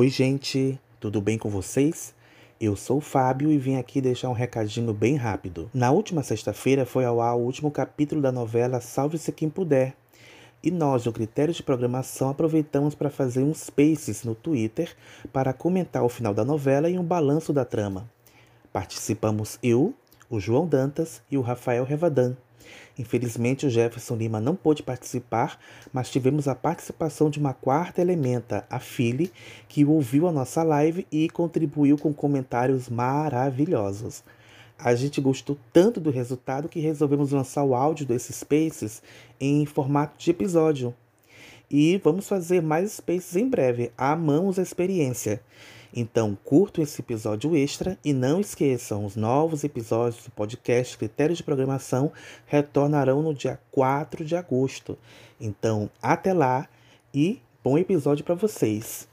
Oi, gente, tudo bem com vocês? Eu sou o Fábio e vim aqui deixar um recadinho bem rápido. Na última sexta-feira foi ao ar o último capítulo da novela Salve-se Quem Puder. E nós, do Critério de Programação, aproveitamos para fazer uns spaces no Twitter para comentar o final da novela e um balanço da trama. Participamos eu, o João Dantas e o Rafael Revadan. Infelizmente, o Jefferson Lima não pôde participar, mas tivemos a participação de uma quarta elementa, a Philly, que ouviu a nossa live e contribuiu com comentários maravilhosos. A gente gostou tanto do resultado que resolvemos lançar o áudio desses Spaces em formato de episódio. E vamos fazer mais Spaces em breve. Amamos a experiência. Então, curtam esse episódio extra e não esqueçam, os novos episódios do podcast Critérios de Programação retornarão no dia 4 de agosto. Então, até lá e bom episódio para vocês.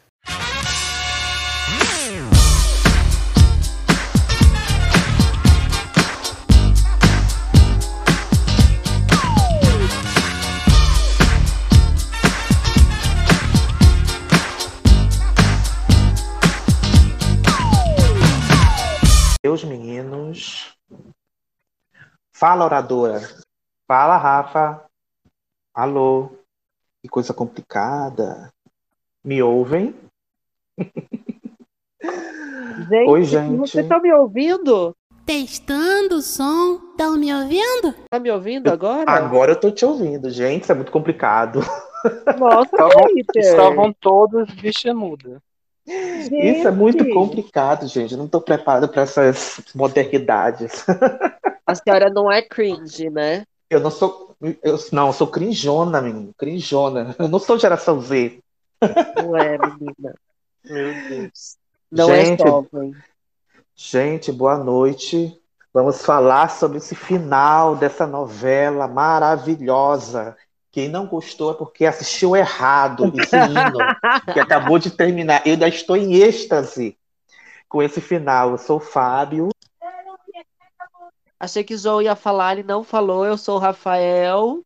Fala, oradora. Fala, Rafa. Alô. Que coisa complicada. Me ouvem? Gente, Oi, gente. você tá me ouvindo? Testando o som. Estão me ouvindo? Tá me ouvindo agora? Agora eu tô te ouvindo, gente. Isso é muito complicado. Nossa, Estavam, Peter. estavam todos bicha muda. Isso é muito complicado, gente. Eu não tô preparado para essas modernidades. A senhora não é cringe, né? Eu não sou. Eu, não, eu sou crinjona, menino. Crinjona. Eu não sou geração Z. Não é, menina. Meu Deus. Não Gente, é jovem. Gente, boa noite. Vamos falar sobre esse final dessa novela maravilhosa. Quem não gostou é porque assistiu errado esse hino que acabou de terminar. Eu ainda estou em êxtase com esse final. Eu sou o Fábio. Achei que o João ia falar, ele não falou. Eu sou o Rafael.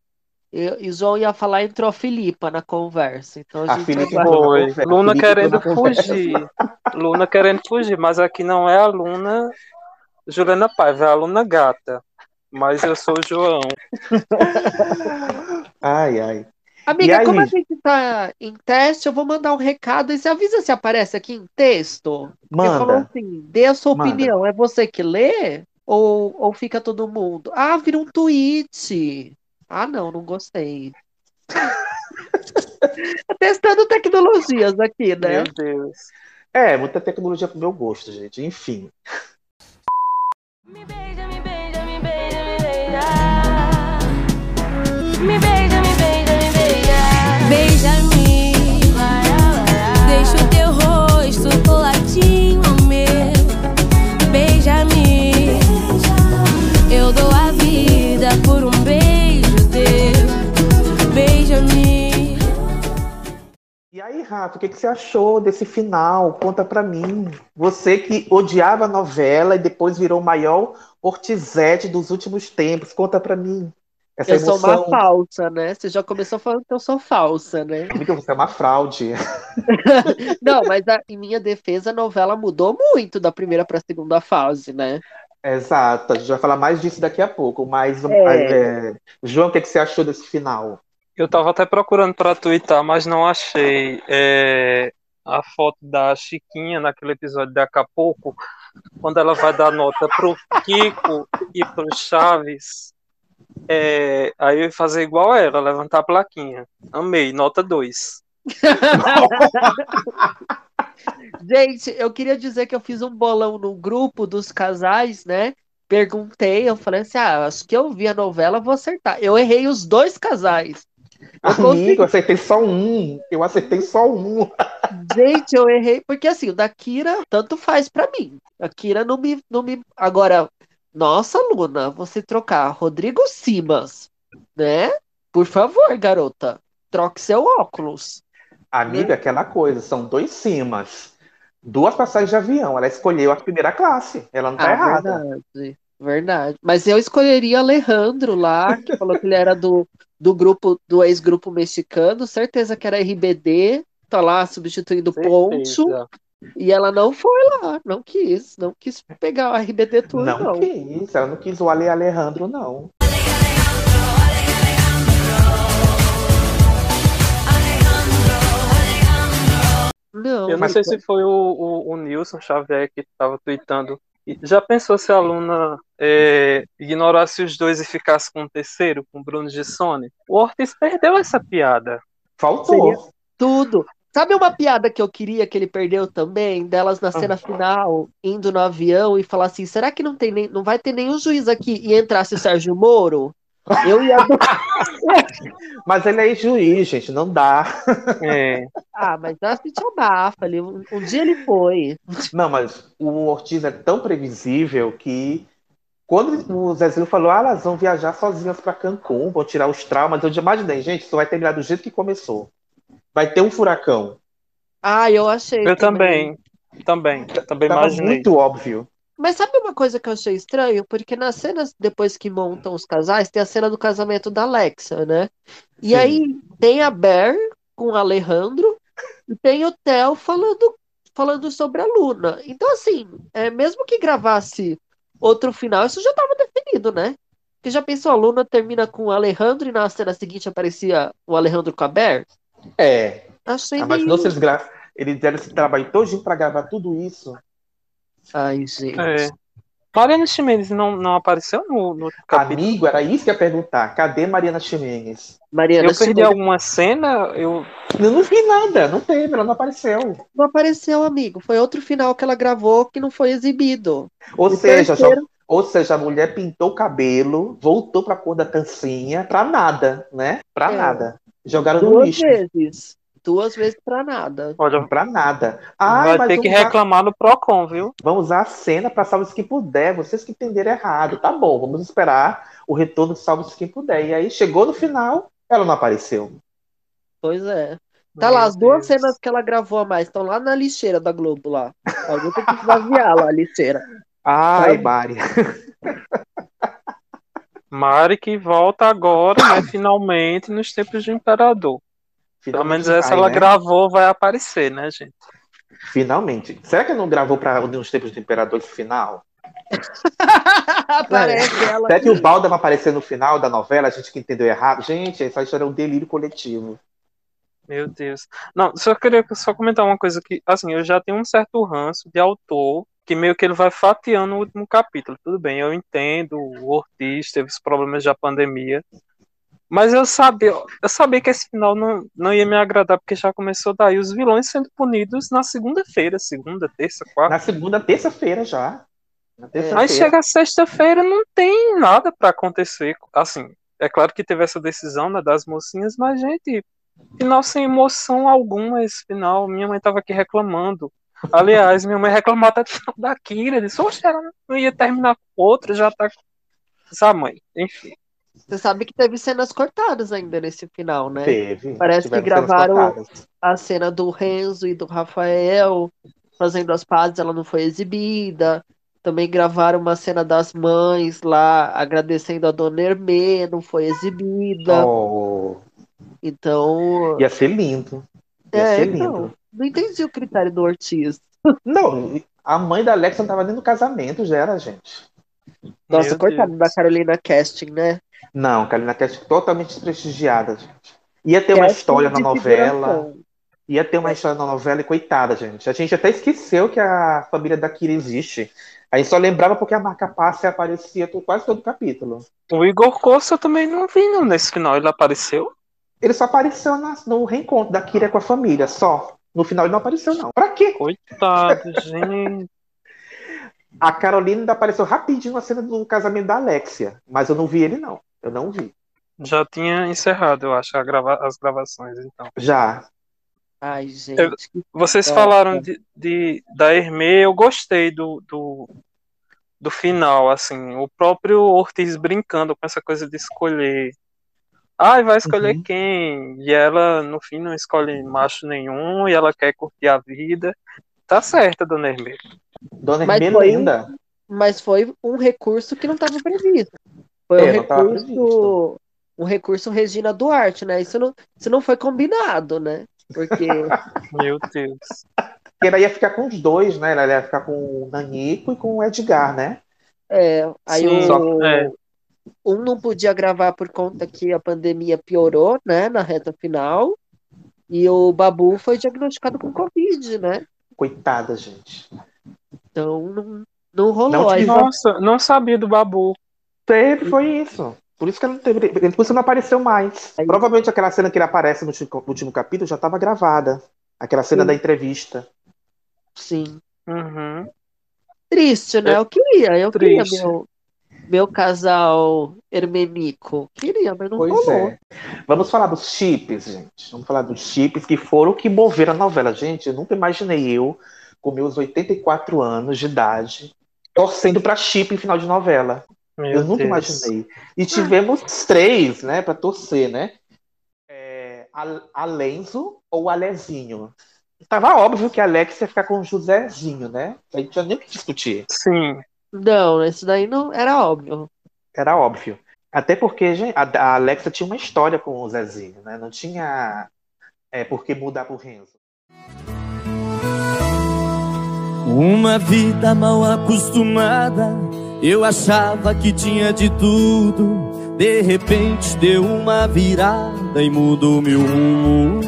E e o João ia falar, entrou a Filipa na conversa. Então a A gente Filipe vai- Foi. Luna querendo fugir. Luna querendo fugir, mas aqui não é a Luna Juliana Paiva, é a Luna Gata. Mas eu sou o João. Ai, ai. Amiga, aí? como a gente tá em teste, eu vou mandar um recado e você avisa se aparece aqui em texto. Porque falou Manda. assim, dê a sua Manda. opinião. É você que lê? Ou, ou fica todo mundo? Ah, vira um tweet. Ah, não, não gostei. Testando tecnologias aqui, né? Meu Deus. É, muita tecnologia pro meu gosto, gente. Enfim. Me beija, me beija, me beija, me beija. Me beija, me beija, me beija. Beija-me. Rafa, o que, que você achou desse final? Conta pra mim. Você que odiava a novela e depois virou o maior ortizete dos últimos tempos. Conta pra mim. Essa Eu sou uma emoção. falsa, né? Você já começou falando que eu sou falsa, né? Amiga, você é uma fraude. Não, mas a- em minha defesa, a novela mudou muito da primeira para a segunda fase, né? Exato. A gente vai falar mais disso daqui a pouco. Mas, É. é, João, o que, que você achou desse final? Eu tava até procurando pra twittar, mas não achei é, a foto da Chiquinha naquele episódio de Acapulco, quando ela vai dar nota pro Kiko e pro Chaves. É, aí eu ia fazer igual ela, levantar a plaquinha. Amei, nota 2. Gente, eu queria dizer que eu fiz um bolão no grupo dos casais, né? Perguntei, eu falei assim: ah, acho que eu vi a novela, vou acertar. Eu errei os dois casais. Eu consegui. Amigo, eu acertei só um. Eu acertei só um. Gente, eu errei, porque assim, o da Kira tanto faz pra mim. A Kira não me, não me. Agora, nossa, Luna, você trocar Rodrigo Simas, né? Por favor, garota, troque seu óculos. Amiga, aquela coisa, são dois cimas. Duas passagens de avião. Ela escolheu a primeira classe. Ela não tá Ah, errada. verdade, verdade. Mas eu escolheria Alejandro lá, que falou que ele era do, do grupo, do ex-grupo mexicano, certeza que era RBD. tá lá substituindo Poncho. Certeza. E ela não foi lá, não quis, não quis pegar o RBD Tour, Não, não. quis, ela não quis o Ale Alejandro, não. Não, Eu não sei se foi o, o, o Nilson Xavier que estava tweetando. Já pensou se a aluna é, ignorasse os dois e ficasse com o terceiro, com o Bruno Gissone? O Ortiz perdeu essa piada. Faltou. tudo. Sabe uma piada que eu queria que ele perdeu também? Delas na cena final, indo no avião e falar assim: será que não, tem nem, não vai ter nenhum juiz aqui e entrasse o Sérgio Moro? Eu ia. Mas ele é juiz, gente, não dá. É, Ah, mas a gente abafa ali. Um, um dia ele foi. Não, mas o Ortiz é tão previsível que quando o Zezinho falou, ah, elas vão viajar sozinhas para Cancún, vão tirar os traumas, eu já imaginei, gente, isso vai terminar do jeito que começou. Vai ter um furacão. Ah, eu achei. eu também. Também. Também Tava imaginei. muito óbvio. Mas sabe uma coisa que eu achei estranho? Porque nas cenas, depois que montam os casais, tem a cena do casamento da Alexa, né? E Sim. aí tem a Ber com o Alejandro e tem o Theo falando, falando sobre a Luna. Então, assim, é, mesmo que gravasse outro final, isso já estava definido, né? Porque já pensou, a Luna termina com o Alejandro e na cena seguinte aparecia o Alejandro com a Ber? É, Achei ah, mas meio... não se eles gra... Eles deram esse trabalho todinho para gravar tudo isso. Ai, gente. É. Mariana Ximenes não, não apareceu no, no capítulo. Amigo, era isso que eu ia perguntar. Cadê Mariana Ximenes? Mariana Eu perdi alguma cena, eu Eu não vi nada, não teve, ela não apareceu. não apareceu, amigo. Foi outro final que ela gravou que não foi exibido. Ou O seja, terceiro- ou seja, a mulher pintou o cabelo, voltou pra cor da tancinha, pra nada, né? Pra É. nada. Jogaram no Duas lixo. vezes. Duas vezes pra nada. olha, Pra nada. Ai, vai ter que usar- reclamar no Procon, viu? Vamos usar a cena para Salve-se Quem Puder. Vocês que entenderam errado. Tá bom, vamos esperar o retorno de Salve-se Quem Puder. E aí chegou no final, ela não apareceu. Pois é. Tá Meu lá, as duas Deus. cenas que ela gravou a mais estão lá na lixeira da Globo lá. Alguém tem que esvaziar lá a lixeira. Ai. Mari. Mari que volta agora, né? Finalmente, nos tempos do Imperador. Pelo menos essa ela né? gravou, vai aparecer, né, gente? Finalmente. Será que não gravou para nos tempos do Imperador final? Aparece ela. Será que o Balda vai aparecer no final da novela? A gente que entendeu errado? Gente, essa história é um delírio coletivo. Meu Deus. Não, só queria só comentar uma coisa que, assim, eu já tenho um certo ranço de autor que meio que ele vai fatiando o último capítulo. Tudo bem, eu entendo, o Ortiz teve os problemas da pandemia, mas eu sabia, eu sabia que esse final não, não ia me agradar porque já começou daí os vilões sendo punidos na segunda-feira, segunda, terça, quarta. Na segunda, terça-feira já. Na Aí terça-feira. chega sexta-feira, não tem nada pra acontecer. Assim, é claro que teve essa decisão né, das mocinhas, mas, gente, final sem emoção alguma esse final. Minha mãe tava aqui reclamando. Aliás, minha mãe reclamou até do final da Kira. Disse, oxe, ela não ia terminar com outra, já tá. Essa mãe, enfim. Você sabe que teve cenas cortadas ainda nesse final, né? Teve. Parece que gravaram-. A cena do Renzo e do Rafael fazendo as pazes, ela não foi exibida. Também gravaram uma cena das mães lá agradecendo a Dona Hermê, não foi exibida. Oh, Então, ia ser lindo. Ia é, ser então, lindo. não entendi o critério do Ortiz. Não, a mãe da Alexa não tava nem no casamento, já era, gente. Nossa, Meu coitado Deus. da Carolina Casting, né? Não, Carolina Cast totalmente desprestigiada, gente. Ia ter uma Casting história na novela. Ia ter uma história na novela e coitada, gente. A gente até esqueceu que a família da Kira existe. A gente só lembrava porque a marca passe aparecia quase todo capítulo. O Igor Costa eu também não vi não, nesse final. Ele apareceu? Ele só apareceu no reencontro da Kira com a família, só. No final ele não apareceu, não. Pra quê? Coitado, gente. A Carolina ainda apareceu rapidinho na cena do casamento da Alexia. Mas eu não vi ele, não. Eu não vi. Já tinha encerrado, eu acho, a grava- as gravações, então. Já. Ai, gente. Eu- Vocês É, falaram de, de- da Hermê, eu gostei do, do, do final, assim, o próprio Ortiz brincando com essa coisa de escolher. Ai, vai escolher Uhum. quem? E ela, no fim, não escolhe macho nenhum e ela quer curtir a vida. Tá certa, dona Hermê. Dona Mas Hermê lenda. Mas foi um recurso que não estava previsto. Foi um É, tava recurso, um recurso Regina Duarte, né? Isso não, isso não foi combinado, né? Porque Meu Deus. Porque ela ia ficar com os dois, né? Ela ia ficar com o Nanico e com o Edgar, né? é, aí Sim, o, só- é. um não podia gravar por conta que a pandemia piorou, né, na reta final. E o Babu foi diagnosticado com Covid, né? Coitada, gente. Então não, não rolou. Não Aí Nossa, não sabia do Babu. Teve, foi isso. Por isso que não teve. Por isso não apareceu mais. Aí- Provavelmente aquela cena que ele aparece no último, último capítulo já estava gravada. Aquela cena Sim. da entrevista. sim. Uhum. Triste, né? É Eu queria, eu queria triste. meu, meu casal hermenico. Queria, mas não Pois rolou. é. Vamos falar dos chips, gente. Vamos falar dos chips que foram o que moveram a novela. Gente, eu nunca imaginei eu, com meus 84 anos de idade, torcendo pra chip em final de novela. Meu eu nunca Deus. imaginei. E tivemos três, né, pra torcer, né? É, a, a Lenzo ou a Lezinho. Tava óbvio que a Alex ia ficar com o Josézinho, né? A gente tinha nem o que discutir. Sim. Não, isso daí não era óbvio. Era óbvio. Até porque gente, a, a Alexa tinha uma história com o Zezinho, né? Não tinha é, por que mudar pro Renzo. Uma vida mal acostumada, eu achava que tinha de tudo. De repente deu uma virada e mudou meu rumo.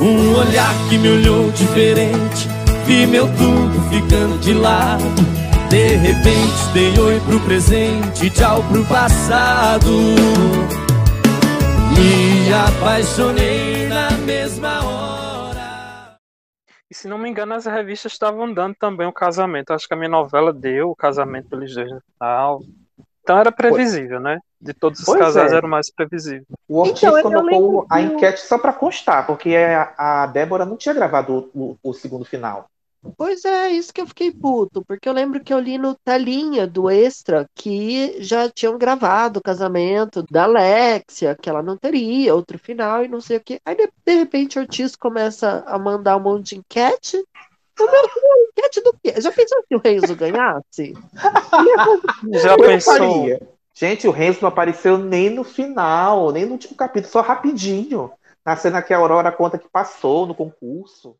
Um olhar que me olhou diferente, vi meu tudo ficando de lado. De repente dei oi pro presente, tchau pro passado. Me apaixonei na mesma hora. Se não me engano, as revistas estavam dando também o casamento. Acho que a minha novela deu o casamento pelos dois no final. Então era previsível, né? De todos os Pois casais é. era o mais previsível. O Ortiz Então, colocou a enquete só pra constar, porque a, a Débora não tinha gravado o, o- o segundo final. Pois é, isso que eu fiquei puto, porque eu lembro que eu li no telinha do Extra que já tinham gravado o casamento da Alexia, que ela não teria outro final e não sei o quê. Aí de, de repente o Ortiz começa a mandar um monte de enquete. O meu enquete do quê? Já pensou se o Renzo ganhasse? Já pensou? Gente, o Renzo não apareceu nem no final, nem no último capítulo, só rapidinho. Na cena que a Aurora conta que passou no concurso.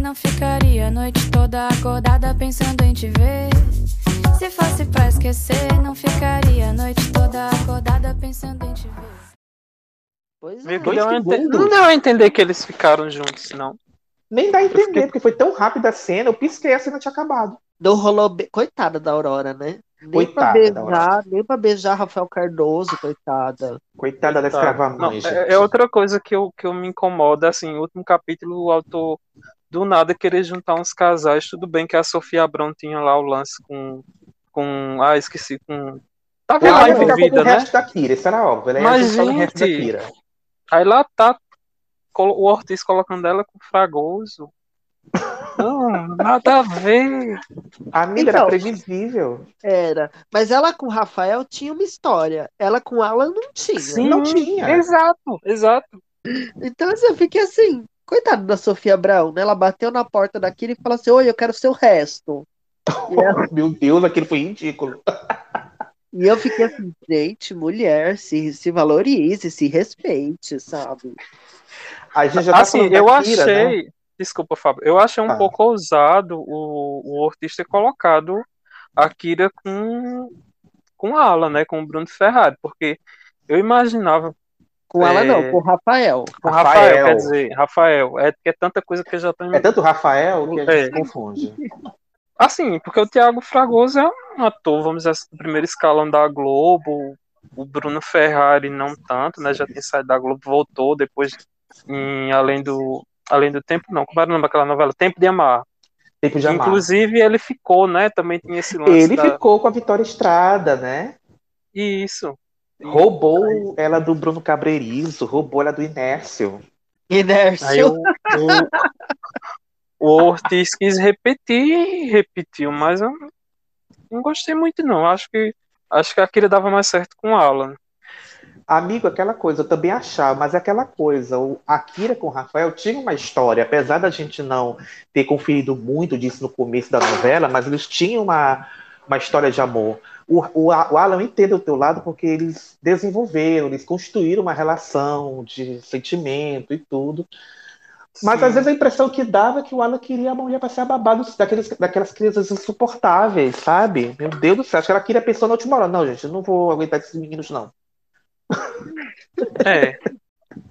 Não ficaria a noite toda acordada pensando em te ver. Se fosse pra esquecer, não ficaria a noite toda acordada pensando em te ver. Pois é. A ente-. Não deu a entender que eles ficaram juntos, não. Nem dá a entender, fiquei- porque foi tão rápida a cena, eu pisquei a cena tinha acabado. Não rolou. be- Coitada da Aurora, né? Nem pra Coitada da beijar, nem pra beijar Rafael Cardoso, coitada. Coitada da escrava Não, mãe, é, gente. é outra coisa que eu, que eu me incomoda, assim, no último capítulo, o autor do nada querer juntar uns casais. Tudo bem que a Sofia Abrão tinha lá o lance com. com ah, esqueci, com. Tava Ela lá envolvida, o né? resto da Kira, isso era óbvio. Ela ia Mas, juntar o resto da gente, Kira. Aí lá tá o Ortiz colocando ela com o Fragoso. Não, nada a ver. A amiga Então. era previsível. Era. Mas ela com o Rafael tinha uma história. Ela com Alan não tinha. Sim, Não tinha. Exato, exato. Então assim, eu fiquei assim, coitada da Sofia Brown, né? Ela bateu na porta daquilo e falou assim: Oi, eu quero o seu resto. Ela- Meu Deus, aquilo foi ridículo. e eu fiquei assim, gente, mulher, se, se valorize, se respeite, sabe? A gente já tá assim, eu Kira, né? Desculpa, Fábio. Eu achei um Tá. pouco ousado o, o Ortiz ter colocado a Kira com, com a Alan, né? Com o Bruno Ferrari, porque eu imaginava Com ela É. não, com o Rafael. com o Rafael, Rafael. quer dizer, Rafael. É é tanta coisa que eu já tô É tanto Rafael que a gente É. se confunde. Assim, porque o Thiago Fragoso é um ator, vamos dizer assim, do primeiro escalão da Globo. O Bruno Ferrari não tanto, né? Já tem saído da Globo, voltou depois em Além do Além do Tempo, não. Como era o nome daquela novela? Tempo de Amar. Tempo de amar. Inclusive, ele ficou, né? Também tinha esse lance Ele da... ficou com a Vitória Estrada, né? Isso. Roubou ela do Bruno Cabreirizo, roubou ela do Inércio. Inércio. o, o, o Ortiz quis repetir, repetiu, mas eu não gostei muito, não. Acho que acho que a Kira dava mais certo com o Alan. Amigo, aquela coisa, eu também achava, mas é aquela coisa, o Akira com o Rafael tinha uma história, apesar da gente não ter conferido muito disso no começo da novela, mas eles tinham uma, uma história de amor. O, o, o Alan entende o teu lado porque eles desenvolveram, eles construíram uma relação de sentimento e tudo. Mas Sim. às vezes a impressão que dava é que o Alan queria a mulher para ser dos- daqueles, daquelas crianças insuportáveis, sabe? Meu Deus do céu, acho que ela queria a pessoa na última hora. Não, gente, eu não vou aguentar esses meninos, não. É,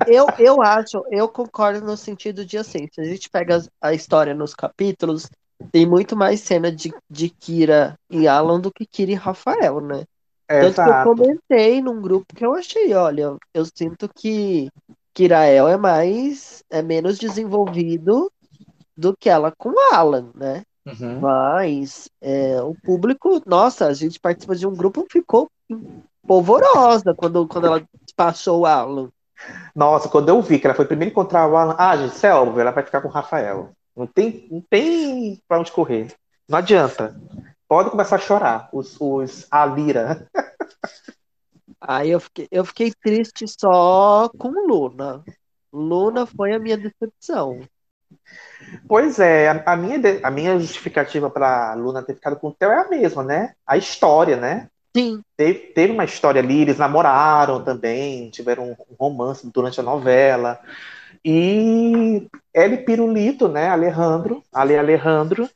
Eu, eu acho, eu concordo no sentido de assim, se a gente pega a história nos capítulos, tem muito mais cena de, de Kira e Alan do que Kira e Rafael, né? Tanto que eu comentei num grupo que eu achei, olha, eu sinto que Kirael é mais, é menos desenvolvido do que ela com Alan, né? Uhum. Mas é, o público, nossa, a gente participa de um grupo, ficou polvorosa quando, quando ela passou o Alan. Nossa, quando eu vi que ela foi primeiro encontrar o Alan, ah, gente, isso é óbvio, ela vai ficar com o Rafael. Não tem, não tem pra onde correr. Não adianta. Pode começar a chorar, os, os a Lira. Aí eu fiquei, eu fiquei triste só com Luna. Luna foi a minha decepção. Pois é, a, a minha, a minha justificativa pra Luna ter ficado com o Theo é a mesma, né? A história, né? Sim, Teve, teve uma história ali, eles namoraram também, tiveram um romance durante a novela. E ele Pirulito, né? Alejandro, Ale Alejandro.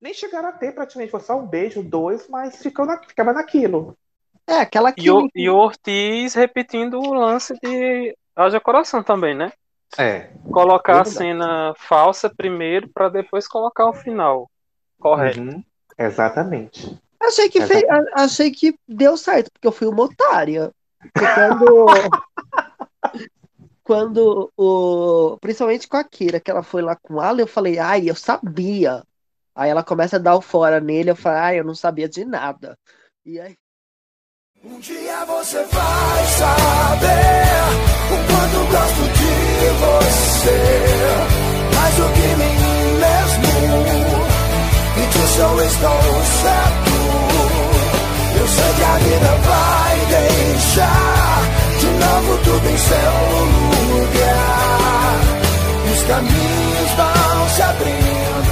Nem chegaram a ter praticamente, foi só um beijo, dois, mas ficou na- ficava naquilo. é aquela e o, e o Ortiz repetindo o lance de Haja Coração também, né? É. Colocar a Verdade. cena falsa primeiro pra depois colocar o final. Correto. Uhum, Exatamente. Achei que, Exatamente. a- achei que deu certo, porque eu fui uma otária. Quando, quando o. Principalmente com a Kira, que ela foi lá com ela, eu falei, ai, eu sabia. Aí ela começa a dar o fora nele, eu falei, ai, eu não sabia de nada. E aí. Um dia você vai saber o quanto gosto você. Mais do que mim mesmo. E disso eu estou certo. Eu sei que a vida vai deixar de novo tudo em seu lugar. E os caminhos vão se abrindo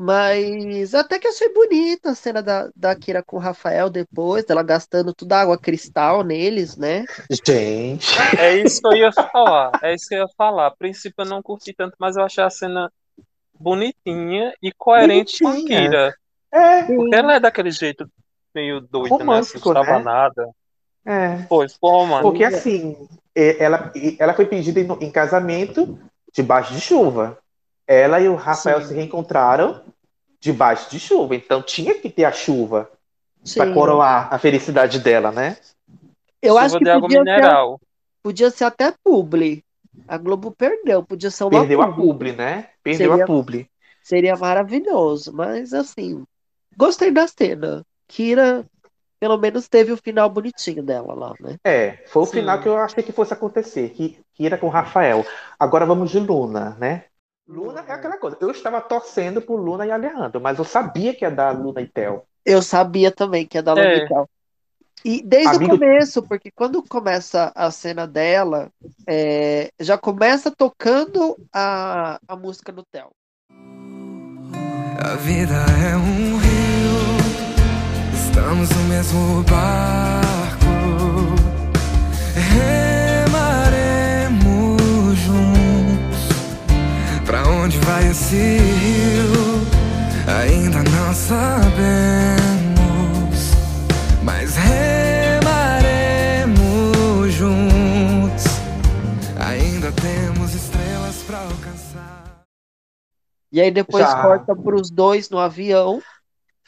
Mas até que achei bonita a cena da, da Kira com o Rafael depois, dela gastando toda a água cristal neles, né? Gente. É isso que eu ia falar. É isso que eu ia falar. A princípio eu não curti tanto, mas eu achei a cena bonitinha e coerente com a Bonitinha. Kira. É, Porque ela é daquele jeito meio doida, né? Romântico, Assustava né? nada. é. Foi, ficou romântico. Porque assim, é, ela, ela foi pedida em, em casamento debaixo de chuva. Ela e o Rafael Sim. se reencontraram debaixo de chuva. Então tinha que ter a chuva para coroar a felicidade dela, né? Eu Chuva acho que de água podia ser, mineral. podia ser até publi. A Globo perdeu, podia ser uma Perdeu a publi. publi, né? Perdeu Seria- a publi. Seria maravilhoso, mas assim, gostei da cena. Kira, pelo menos, teve o final bonitinho dela lá, né? É, foi o Sim. final que eu achei que fosse acontecer, que, que era com o Rafael. Agora vamos de Luna, né? Luna é aquela coisa. Eu estava torcendo por Luna e Alejandro, mas eu sabia que ia dar Luna e Theo. Eu sabia também que ia dar É. Lunitel. E desde Amigo- o começo, porque quando começa a cena dela, é, já começa tocando a, a música do Theo. A vida é um rio, estamos no mesmo barco. Onde vai esse rio? Ainda não sabemos, mas remaremos juntos. Ainda temos estrelas pra alcançar. E aí depois Já. corta para os dois no avião.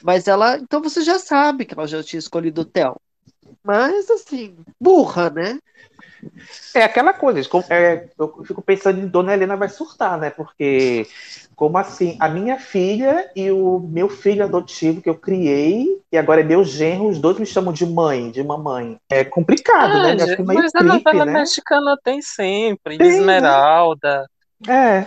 Mas ela. Então você já sabe que ela já tinha escolhido o Theo. Mas assim, burra, né? É aquela coisa, é, eu fico pensando em Dona Helena vai surtar, né? Porque, como assim, a minha filha e o meu filho adotivo que eu criei, e agora é meu genro, os dois me chamam de mãe, de mamãe. É complicado, Ah, né? Gente, meio mas a novela né? mexicana tem sempre. Tem, né? Esmeralda. É,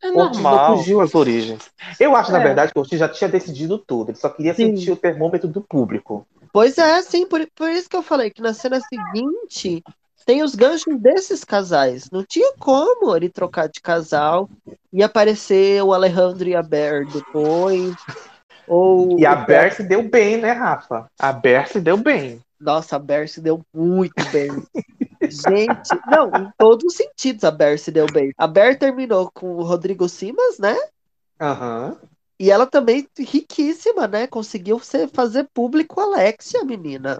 É Ortiz não normal. fugiu às origens. Eu acho, na É. verdade, que o Ortiz já tinha decidido tudo. Ele só queria Sim. sentir o termômetro do público. Pois é, sim, por, por isso que eu falei que na cena seguinte tem os ganchos desses casais. Não tinha como ele trocar de casal e aparecer o Alejandro e a Ber depois. Ou E a Ber se deu bem, né, Rafa? A Ber se deu bem. Nossa, a Ber se deu muito bem. Gente, não, em todos os sentidos a Ber se deu bem. A Ber terminou com o Rodrigo Simas, né? Aham. E ela também riquíssima, né? Conseguiu fazer público Alexia, menina.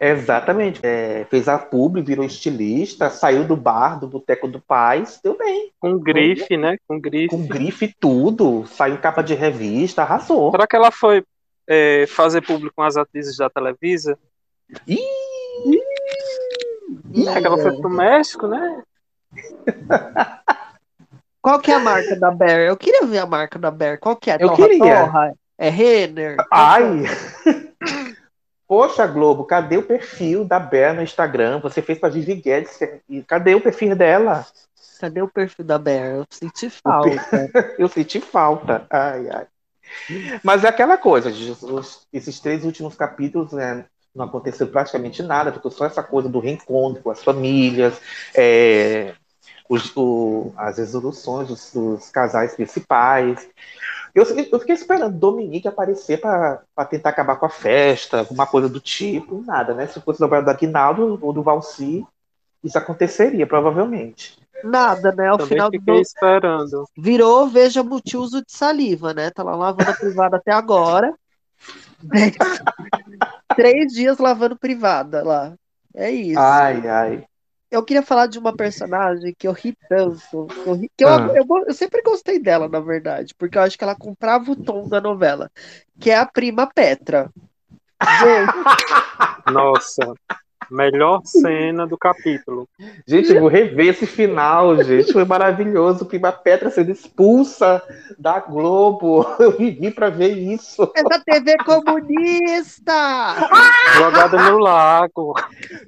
Exatamente. É, fez a publi, virou estilista, saiu do bar, do boteco do se deu bem. Com grife, né? Com grife. Com grife e tudo. Saiu em capa de revista, arrasou. Será que ela foi é, fazer público com as atrizes da Televisa? Ih! É que ela foi pro México, né? Qual que é a marca da Bear? Eu queria ver a marca da Bear. Qual que é? Eu Torra queria. Torra? É Renner? Ai! Poxa, Globo, cadê o perfil da Ber no Instagram? Você fez pra Vivi Guedes. e Cadê o perfil dela? Cadê o perfil da Bear? Eu senti falta. Eu senti falta. Ai, ai. Mas é aquela coisa, os- esses três últimos capítulos, né, não aconteceu praticamente nada, ficou só essa coisa do reencontro com as famílias, é, os- o- as resoluções dos, dos casais principais. Eu, eu fiquei esperando Dominique aparecer para tentar acabar com a festa, alguma coisa do tipo, nada, né? Se fosse novela do Aguinaldo ou do Valci, isso aconteceria, provavelmente. Nada, né? Ao Também final do fiquei esperando. virou veja multiuso de saliva, né? Tá lá lavando a privada até agora. Três dias lavando privada lá. É isso. Ai, ai. Eu queria falar de uma personagem que eu ri tanto. que Eu, ri- que eu, Ah. eu, go- eu sempre gostei dela, na verdade, porque eu acho que ela comprava o tom da novela, que é a prima Petra. Gente, Nossa, melhor cena do capítulo. Gente, eu vou rever esse final, gente. Foi maravilhoso. Prima Petra sendo expulsa da Globo. Eu vivi pra ver isso. é da TV comunista! Jogada no lago.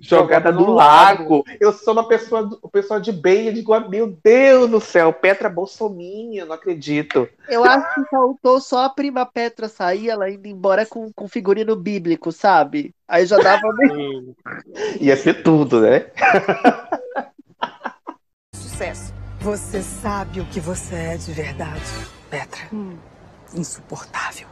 Jogada no no lago. Eu sou uma pessoa, uma pessoa de bem. Eu digo, ah, meu Deus do céu, Petra Bolsominha, não acredito. Eu acho que faltou só a prima Petra sair, ela indo embora com, com figurino bíblico, sabe? Aí já dava. Sim. Ia ser tudo, né? Sucesso. Você sabe o que você é de verdade, Petra. Insuportável.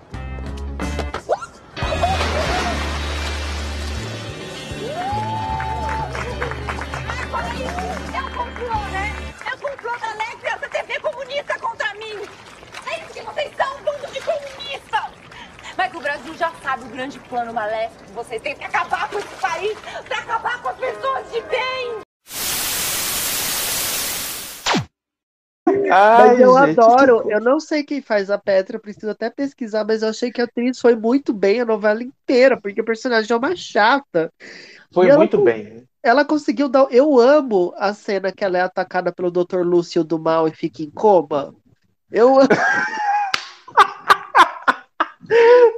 É um complô, né? É um complô da Alex e essa TV comunista contra mim. É isso que vocês são, um bando de comunistas. Mas que o Brasil já sabe o grande plano maléfico que vocês têm pra acabar com esse país, pra acabar com as pessoas de bem. Ai, Mas eu gente, adoro, eu não sei quem faz a Petra, preciso até pesquisar, mas eu achei que a atriz foi muito bem a novela inteira, porque o personagem é uma chata. Foi E ela muito com- bem. Ela conseguiu dar. Eu amo a cena que ela é atacada pelo Dr. Lúcio do Mal e fica em coma. Eu ela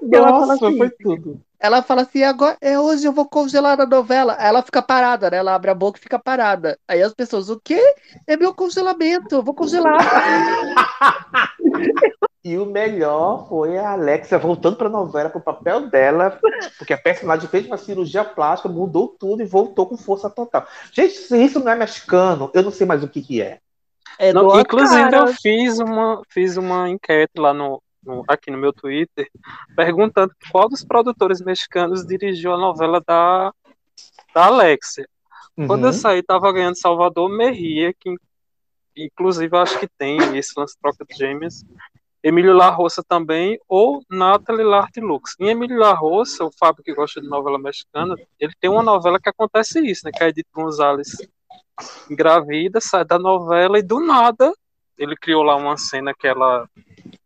Nossa, assim, foi tudo. Ela fala assim, agora é hoje eu vou congelar a novela. Aí ela fica parada, né? Ela abre a boca e fica parada. Aí as pessoas, o quê? É meu congelamento, eu vou congelar. E o melhor foi a Alexia voltando pra novela, pro papel dela, porque a personagem fez uma cirurgia plástica, mudou tudo e voltou com força total. Gente, se isso não é mexicano, eu não sei mais o que que é. É Não, inclusive, cara. eu fiz uma, fiz uma enquete lá no, no- aqui no meu Twitter, perguntando qual dos produtores mexicanos dirigiu a novela da, da Alexia. Quando Uhum. eu saí, tava ganhando Salvador Merria, que inclusive acho que tem esse lance troca de gêmeas. Emílio La Roça também, ou Nathalie Lartilux. Em Emílio La Roça, o Fábio que gosta de novela mexicana, ele tem uma novela que acontece isso, né? Que a Edith Gonzalez engravida, sai da novela e do nada ele criou lá uma cena que ela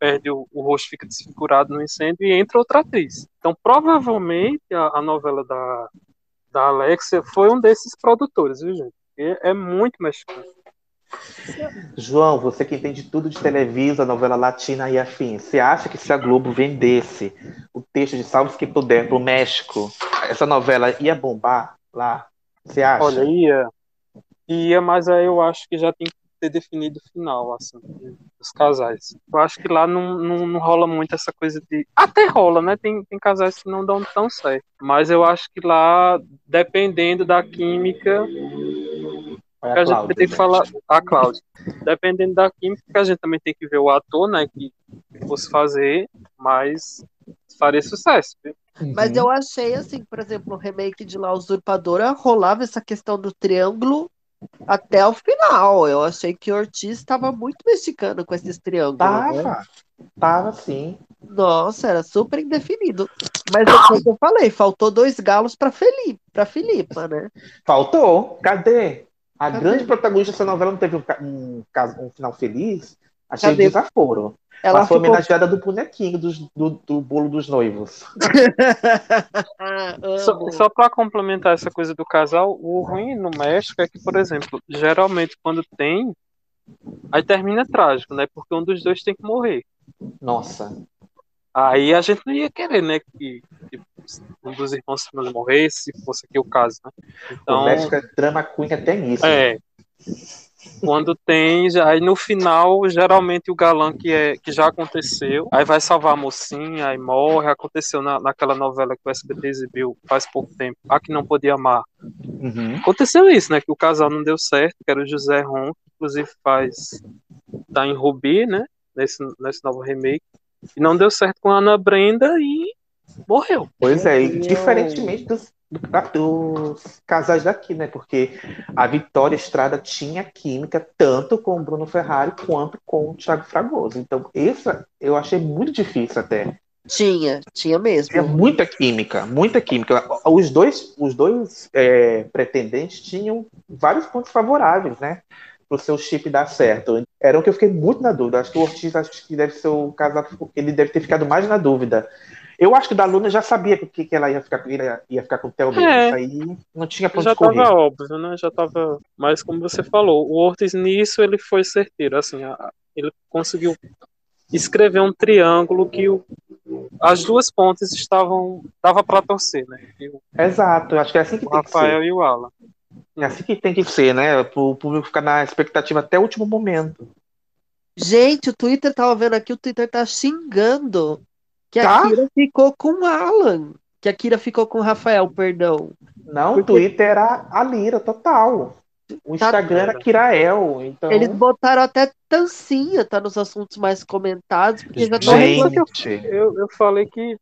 perde o, o rosto, fica desfigurado no incêndio e entra outra atriz. Então, provavelmente, a, a novela da, da Alexia foi um desses produtores, viu, gente? Porque é muito mexicano. João, você que entende tudo de Televisa, novela latina e afins, você acha que se a Globo vendesse o texto de Salve Quem Puder pro México, essa novela ia bombar lá? Você acha? Olha, ia, ia, mas aí eu acho que já tem que ter definido o final, assim, dos casais. Eu acho que lá não, não, não rola muito essa coisa de. Até rola, né? Tem, tem casais que não dão tão certo. Mas eu acho que lá, dependendo da química. Foi que a gente tem que falar. A Cláudia. Dependendo da química, a gente também tem que ver o ator, né? Que fosse fazer, mas faria sucesso. viu? Mas eu achei assim, por exemplo, o remake de La Usurpadora rolava essa questão do triângulo até o final. Eu achei que o Ortiz estava muito mexicano com esses triângulos. né? Tava. Tava sim. Nossa, era super indefinido. Mas é o que eu falei, faltou dois galos para Felipe, para Filipa, né? Faltou. Cadê? A Cadê? grande protagonista dessa novela não teve um, um, um final feliz. Achei Cadê? desaforo. Ela foi ficou- homenageada do bonequinho dos- do, do bolo dos noivos. Só, só para complementar essa coisa do casal, o ruim no México é que, por exemplo, geralmente quando tem, aí termina trágico, né? Porque um dos dois tem que morrer. Nossa. Aí a gente não ia querer, né? Que, que um dos irmãos morresse, se fosse aqui o caso, né? Então, O México é drama queen até nisso. é. Quando tem, já- aí no final, geralmente o galã que, é, que já aconteceu, aí vai salvar a mocinha, aí morre. Aconteceu na, naquela novela que o SBT exibiu faz pouco tempo, A Que Não Podia Amar. Uhum. Aconteceu isso, né? Que o casal não deu certo, que era o José Ron, que inclusive faz. tá em Rubi, né? Nesse, nesse novo remake. E não deu certo com a Ana Brenda e morreu. Pois é, e diferentemente dos, do- dos casais daqui, né? Porque a Vitória Estrada tinha química tanto com o Bruno Ferrari quanto com o Thiago Fragoso. Então, essa eu achei muito difícil até. Tinha, tinha mesmo. Tinha muita química, muita química. Os dois, os dois é, pretendentes tinham vários pontos favoráveis, né? Para o seu chip dar certo. Era o que eu fiquei muito na dúvida. Acho que o Ortiz acho que deve ser o casal que ele deve ter ficado mais na dúvida. Eu acho que o da Luna já sabia que, que ela ia ficar, ia, ia ficar com o Theo. É. Isso aí não tinha pra Já onde correr. tava óbvio, né? Já tava. Mas como você falou, o Ortiz nisso ele foi certeiro. Assim, ele conseguiu escrever um triângulo que o- as duas pontes estavam. dava para torcer, né? E o Exato, acho que é assim que o tem que Rafael ser. e o Alan. É assim que tem que ser, né? Para o público ficar na expectativa até o último momento. Gente, o Twitter tava vendo aqui, o Twitter tá xingando que a Tá? Kira ficou com o Alan. Que a Kira ficou com o Rafael, perdão. Não, Porque- o Twitter era a Lira, total. O Tá- Instagram era Kirael, então... Eles botaram até Tancinha, tá nos assuntos mais comentados, porque já. Gente, Eu, eu falei que.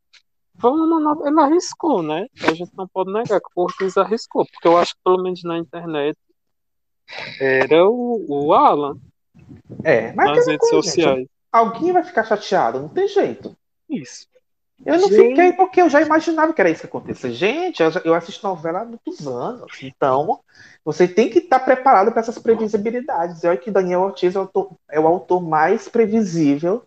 No- Ele arriscou, né? A gente não pode negar que o Ortiz arriscou, porque eu acho que pelo menos na internet era o, o Alan é, mas nas redes coisa, gente, sociais. alguém vai ficar chateado, não tem jeito. Isso. Eu não Gente. fiquei porque eu já imaginava que era isso que acontecia. Gente, eu, já- eu assisto novela há muitos anos, então você tem que estar preparado para essas previsibilidades. Eu acho que Daniel Ortiz é o, autor, é o autor mais previsível,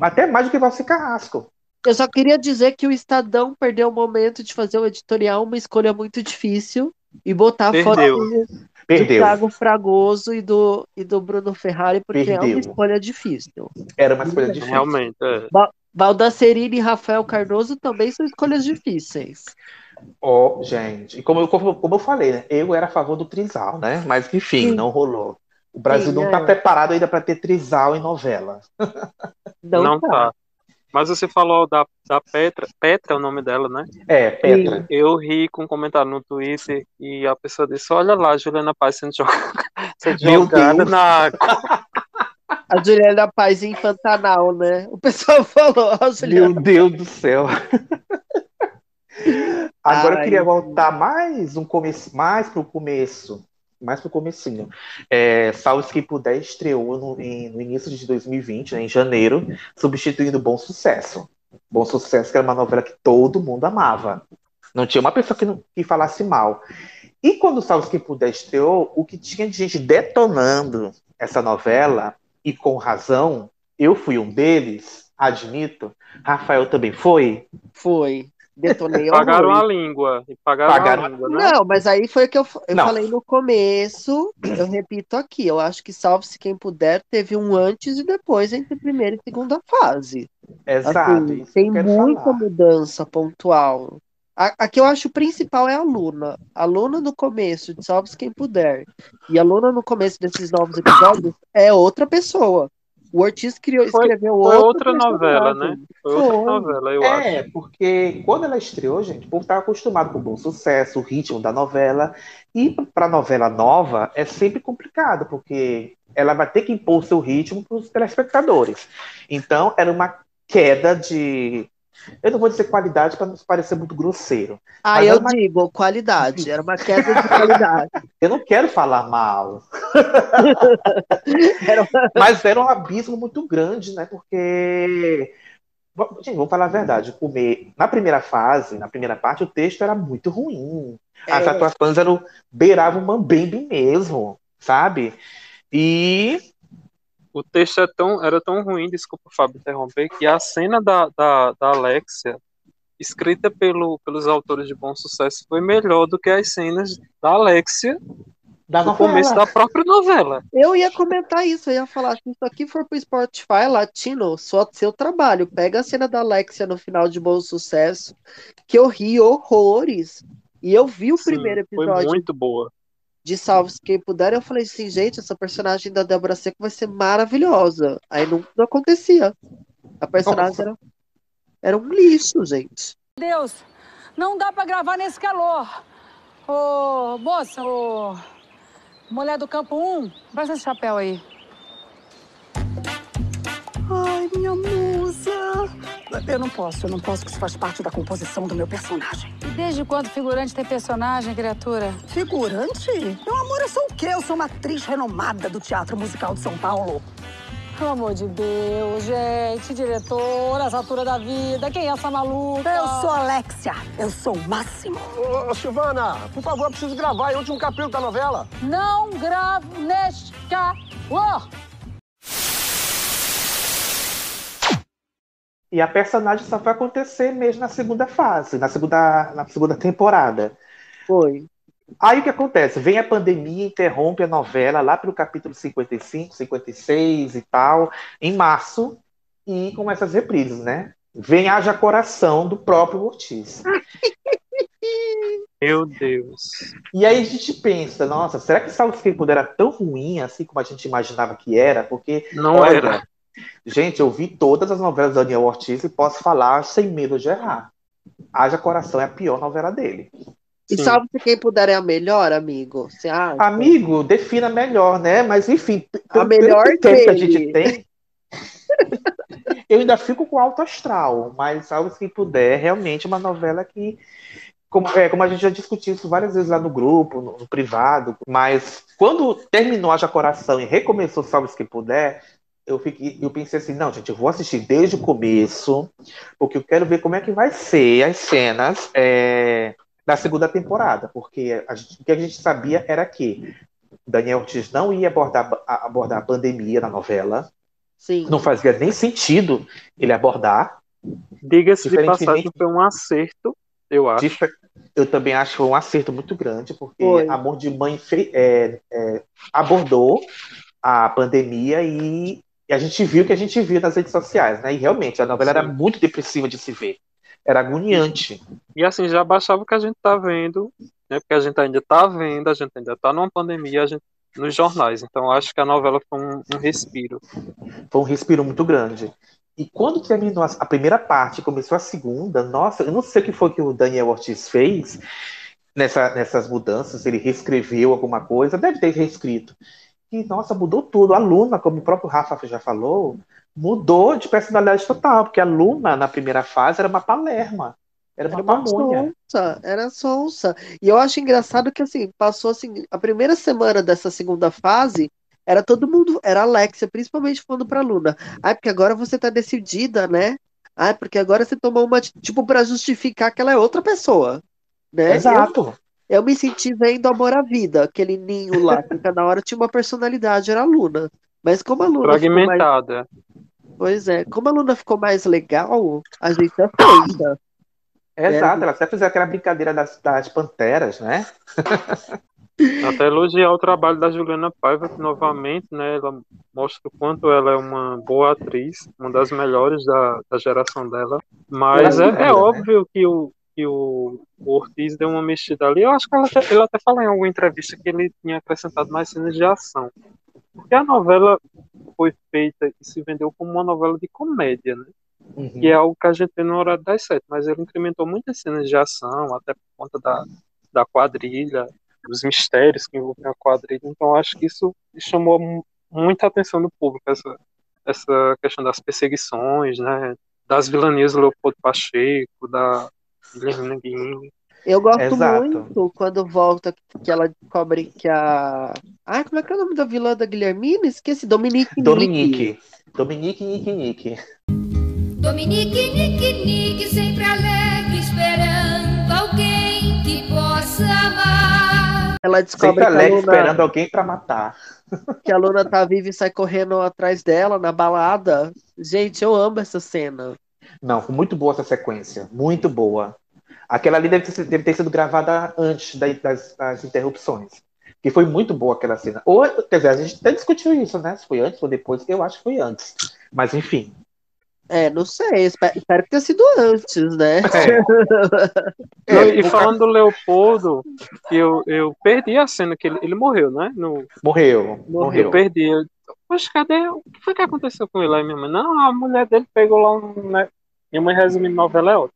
até mais do que Valci Carrasco. Eu só queria dizer que o Estadão perdeu o momento de fazer o editorial, uma escolha muito difícil, e botar Perdeu. do, do Perdeu. Thiago Fragoso e do, e do Bruno Ferrari, porque é uma Perdeu. escolha difícil. Era uma escolha difícil. Realmente, é. Baldacerini e Rafael Cardoso também são escolhas difíceis. Ó, gente, e como eu, como, como eu falei, né? Eu era a favor do trisal, né? Mas enfim, Sim. não rolou. O Brasil Sim, não é. está preparado ainda para ter trisal em novela. Não, Não tá. tá. Mas você falou da, da Petra. Petra é o nome dela, né? É, Petra. Eu ri com um comentário no Twitter e a pessoa disse: Olha lá, Juliana Paz sendo, joga- sendo jogada na água. A Juliana Paz em Pantanal, né? O pessoal falou. Meu Deus do céu. Agora eu Ai. queria voltar mais um começo, mais pro começo, mais pro comecinho. É, Salve Quem Puder estreou no, em- no início de 2020, né, em janeiro, substituindo Bom Sucesso. Bom Sucesso que era uma novela que todo mundo amava. Não tinha uma pessoa que, não, que falasse mal. E quando Salve Quem Puder estreou, o que tinha de gente detonando essa novela, e com razão, eu fui um deles, admito, Rafael também foi? Foi. Detonei Pagaram a língua. Pagaram, Pagaram a língua, né? Não, mas aí foi o que eu, eu Não. falei no começo, eu repito aqui, eu acho que Salve-se Quem Puder teve um antes e depois entre primeira e segunda fase. Exato. Assim, tem muita falar. mudança pontual. A, a que eu acho principal é a Luna. A Luna no começo de Salve Quem Puder e a Luna no começo desses novos episódios é outra pessoa. O Ortiz criou, Foi, escreveu foi outra novela, né? Foi outra Foi. novela, eu É, acho. porque quando ela estreou, gente, o povo estava acostumado com o bom sucesso, o ritmo da novela. E para novela nova é sempre complicado, porque ela vai ter que impor o seu ritmo para os telespectadores. Então, era uma queda de. Eu não vou dizer qualidade para não parecer muito grosseiro. Ah, eu uma- digo, qualidade. Era uma queda de qualidade. Eu não quero falar mal. Era uma- Mas era um abismo muito grande, né? Porque. Gente, vamos falar a verdade. Comer. Na primeira fase, na primeira parte, o texto era muito ruim. As É. atuações eram, beiravam o mambembe mesmo, sabe? E O texto é tão, era tão ruim, desculpa, Fábio, interromper, que a cena da, da, da Alexia, escrita pelo, pelos autores de Bom Sucesso, foi melhor do que as cenas da Alexia da no começo da própria novela. Eu ia comentar isso, eu ia falar, se isso aqui for pro Spotify latino, só seu trabalho. Pega a cena da Alexia no final de Bom Sucesso, que eu ri horrores. E eu vi o Sim, primeiro foi episódio muito boa. De Salve Quem Puder, eu falei assim, gente, essa personagem da Débora Seco vai ser maravilhosa. Aí não, não acontecia. A personagem era, era um lixo, gente. Deus, não dá pra gravar nesse calor. Ô, moça, ô, mulher do campo 1, presta esse chapéu aí. Ai, minha musa. Eu não posso, eu não posso, que isso faz parte da composição do meu personagem. E desde quando figurante tem personagem, criatura? Figurante? Meu amor, eu sou o quê? Eu sou uma atriz renomada do Teatro Musical de São Paulo. Pelo amor de Deus, gente, diretora, essa altura da vida, quem é essa maluca? Eu sou Alexia, eu sou o máximo. Ô, ô, Silvana, por favor, eu preciso gravar. É o último capítulo da novela. Não gravo neste calor. E a personagem só foi acontecer mesmo na segunda fase, na segunda, na segunda temporada. Foi. Aí o que acontece? Vem a pandemia, interrompe a novela lá pelo capítulo 55, 56 e tal, em março, e começa as reprises, né? Vem Haja Coração do próprio Ortiz. Meu Deus. E aí a gente pensa, nossa, será que Salve Quem Puder era tão ruim assim como a gente imaginava que era? Porque, Não olha, era. Gente, eu vi todas as novelas do Daniel Ortiz e posso falar sem medo de errar. Haja Coração é a pior novela dele. E Sim. salve se quem puder é a melhor, amigo. Você acha? Amigo, defina melhor, né? Mas enfim, A melhor que a gente tem, eu ainda fico com alto astral, mas Salve Quem Puder é realmente uma novela que, como, é, como a gente já discutiu isso várias vezes lá no grupo, no, no privado, mas quando terminou Haja Coração e recomeçou Salve Quem Puder, eu, fiquei, eu pensei assim, não, gente, eu vou assistir desde o começo, porque eu quero ver como é que vai ser as cenas é, da segunda temporada, porque a gente- o que a gente sabia era que Daniel Ortiz não ia abordar, a- abordar a pandemia na novela, Sim. não fazia nem sentido ele abordar. Diga-se de passagem, foi um acerto, eu acho. Difer- Eu também acho que foi um acerto muito grande, porque Foi. Amor de Mãe fe- é, é, abordou a pandemia e, e a gente viu o que a gente viu nas redes sociais, né? E realmente a novela era Sim. muito depressiva de se ver. Era agoniante. E assim, já baixava o que a gente tá vendo, né? Porque a gente ainda tá vendo, a gente ainda tá numa pandemia, a gente nos jornais. Então acho que a novela foi um, um respiro. Foi um respiro muito grande. E quando terminou a a primeira parte, começou a segunda, nossa, eu não sei o que foi que o Daniel Ortiz fez nessa, nessas mudanças, ele reescreveu alguma coisa, deve ter reescrito. E, nossa, mudou tudo. A Luna, como o próprio Rafa já falou, mudou de personalidade total, porque a Luna, na primeira fase, era uma palerma. Era uma Era uma pamonha. sonsa, era sonsa. E eu acho engraçado que, assim, passou, assim, a primeira semana dessa segunda fase, era todo mundo, era Alexia, principalmente falando pra Luna. Ai, porque agora você tá decidida, né? Ai, porque agora você tomou uma, tipo, pra justificar que ela é outra pessoa, né? Exato. Eu, me senti vendo Amor à Vida, aquele ninho lá, que cada hora tinha uma personalidade, era a Luna. Mas como a Luna ficou mais, Fragmentada. pois é, como a Luna ficou mais legal, a gente aceita. Exato, ela até fez aquela brincadeira das, das panteras, né? Até elogiar o trabalho da Juliana Paiva, que novamente, né, ela mostra o quanto ela é uma boa atriz, uma das melhores da, da geração dela. Mas é, é é né? óbvio que o, que o, o Ortiz deu uma mexida ali. Eu acho que até- ele até falou em alguma entrevista que ele tinha acrescentado mais cenas de ação. Porque a novela foi feita e se vendeu como uma novela de comédia, né? Uhum. Que é algo que a gente vê no horário das sete, mas ele incrementou muitas cenas de ação, até por conta da, da quadrilha, dos mistérios que envolvem a quadrilha. Então acho que isso chamou mu- muita atenção do público, essa, essa questão das perseguições, né? Das vilanias do Leopoldo Pacheco, da. Eu gosto Exato. muito quando volta que ela descobre que a. Ai, como é que é o nome da vilã da Guilhermina? Esqueci, Dominique. Nick. Dominique. Dominique Nick Nick. Dominique, Nique, Nique, sempre alegre, esperando alguém que possa amar. Ela descobre Sempre que a, alegre Luna, esperando alguém pra matar. que a Luna tá viva e sai correndo atrás dela na balada. Gente, eu amo essa cena. Não, foi muito boa essa sequência. Muito boa. Aquela ali deve ter, deve ter sido gravada antes da- das, das interrupções. Que foi muito boa aquela cena. Ou, quer dizer, a gente até discutiu isso, né? Se foi antes ou depois. Eu acho que foi antes. Mas enfim. É, não sei, espero, espero que tenha sido antes, né? Não, É, e falando do Leopoldo, eu, eu perdi a cena que ele, ele morreu, né? No, Morreu. Eu Morreu. perdi. Eu, Poxa, cadê? O que foi que aconteceu com ele aí, minha mãe? Não, a mulher dele pegou lá um. Né? Minha mãe resumindo novela é outra.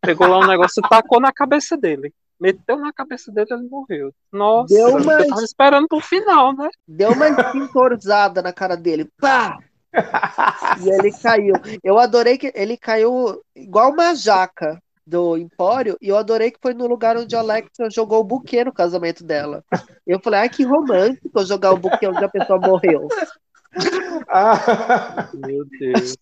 Pegou lá um negócio e tacou na cabeça dele. Meteu na cabeça dele e ele morreu. Nossa, Deu eu uma- tava esperando pro final, né? Deu uma esquintorzada na cara dele. Pá! E ele caiu. Eu adorei que ele caiu igual uma jaca do Empório, e eu adorei que foi no lugar onde a Alexa jogou o buquê no casamento dela. Eu falei, ai, que romântico jogar o buquê onde a pessoa morreu. Ah, Meu Deus.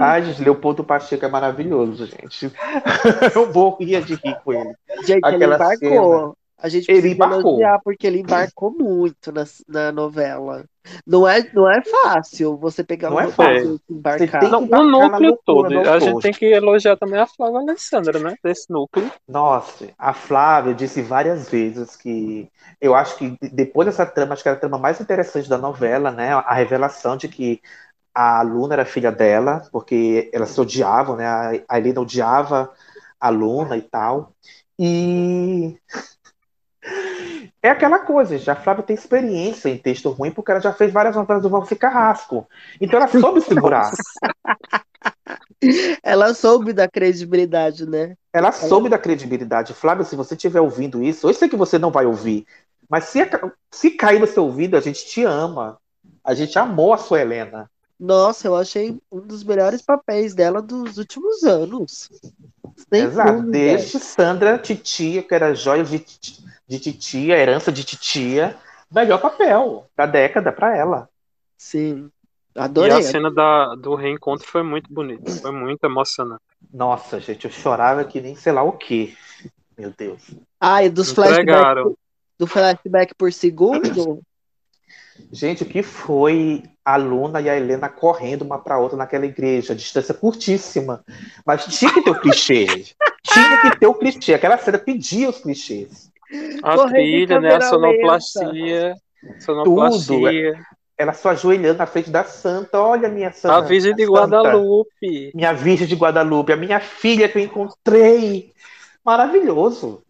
Ai, gente, Leopoldo Pacheco é maravilhoso, gente. Eu morria de rir com ele. Gente, ele Aquela embarcou. cena. A gente Ele precisa embarcou. elogiar porque ele embarcou muito na, na novela. Não é, não é fácil você pegar Não um é fácil. e embarcar. Você tem o embarcar na núcleo todo. do A gente autor. tem que elogiar também a Flávia Alessandra, né? Desse núcleo. Nossa, a Flávia disse várias vezes que eu acho que de- depois dessa trama, acho que era a trama mais interessante da novela, né? A revelação de que a Luna era filha dela, porque elas se odiavam, né? A a Helena odiava a Luna e tal. E é aquela coisa, gente, a Flávia tem experiência em texto ruim porque ela já fez várias novelas do Valci Carrasco. Então ela soube segurar. Ela soube da credibilidade, né? Ela soube da credibilidade. Flávia, se você estiver ouvindo isso, eu sei que você não vai ouvir, mas se, se cair no seu ouvido, a gente te ama. A gente amou a sua Helena. Nossa, eu achei um dos melhores papéis dela dos últimos anos. Sem Exato. Desde Sandra Titia, que era joia de, de titia, herança de titia, melhor papel da década pra ela. Sim. E Adorei. a cena da, do reencontro foi muito bonita. Foi muito emocionante. Nossa, gente, eu chorava que nem sei lá o quê. Meu Deus. Ah, e dos flashbacks do flashback por segundo? Gente, o que foi a Luna e a Helena correndo uma pra outra naquela igreja? Distância curtíssima. Mas tinha que ter o clichê. Tinha que ter o clichê. Aquela cena pedia os clichês. A Correndo em trilha, né? A sonoplastia. Sonoplastia. Ela só ajoelhando na frente da santa. Olha, minha santa. A Virgem de santa. Guadalupe. Minha Virgem de Guadalupe, a minha filha que eu encontrei. Maravilhoso.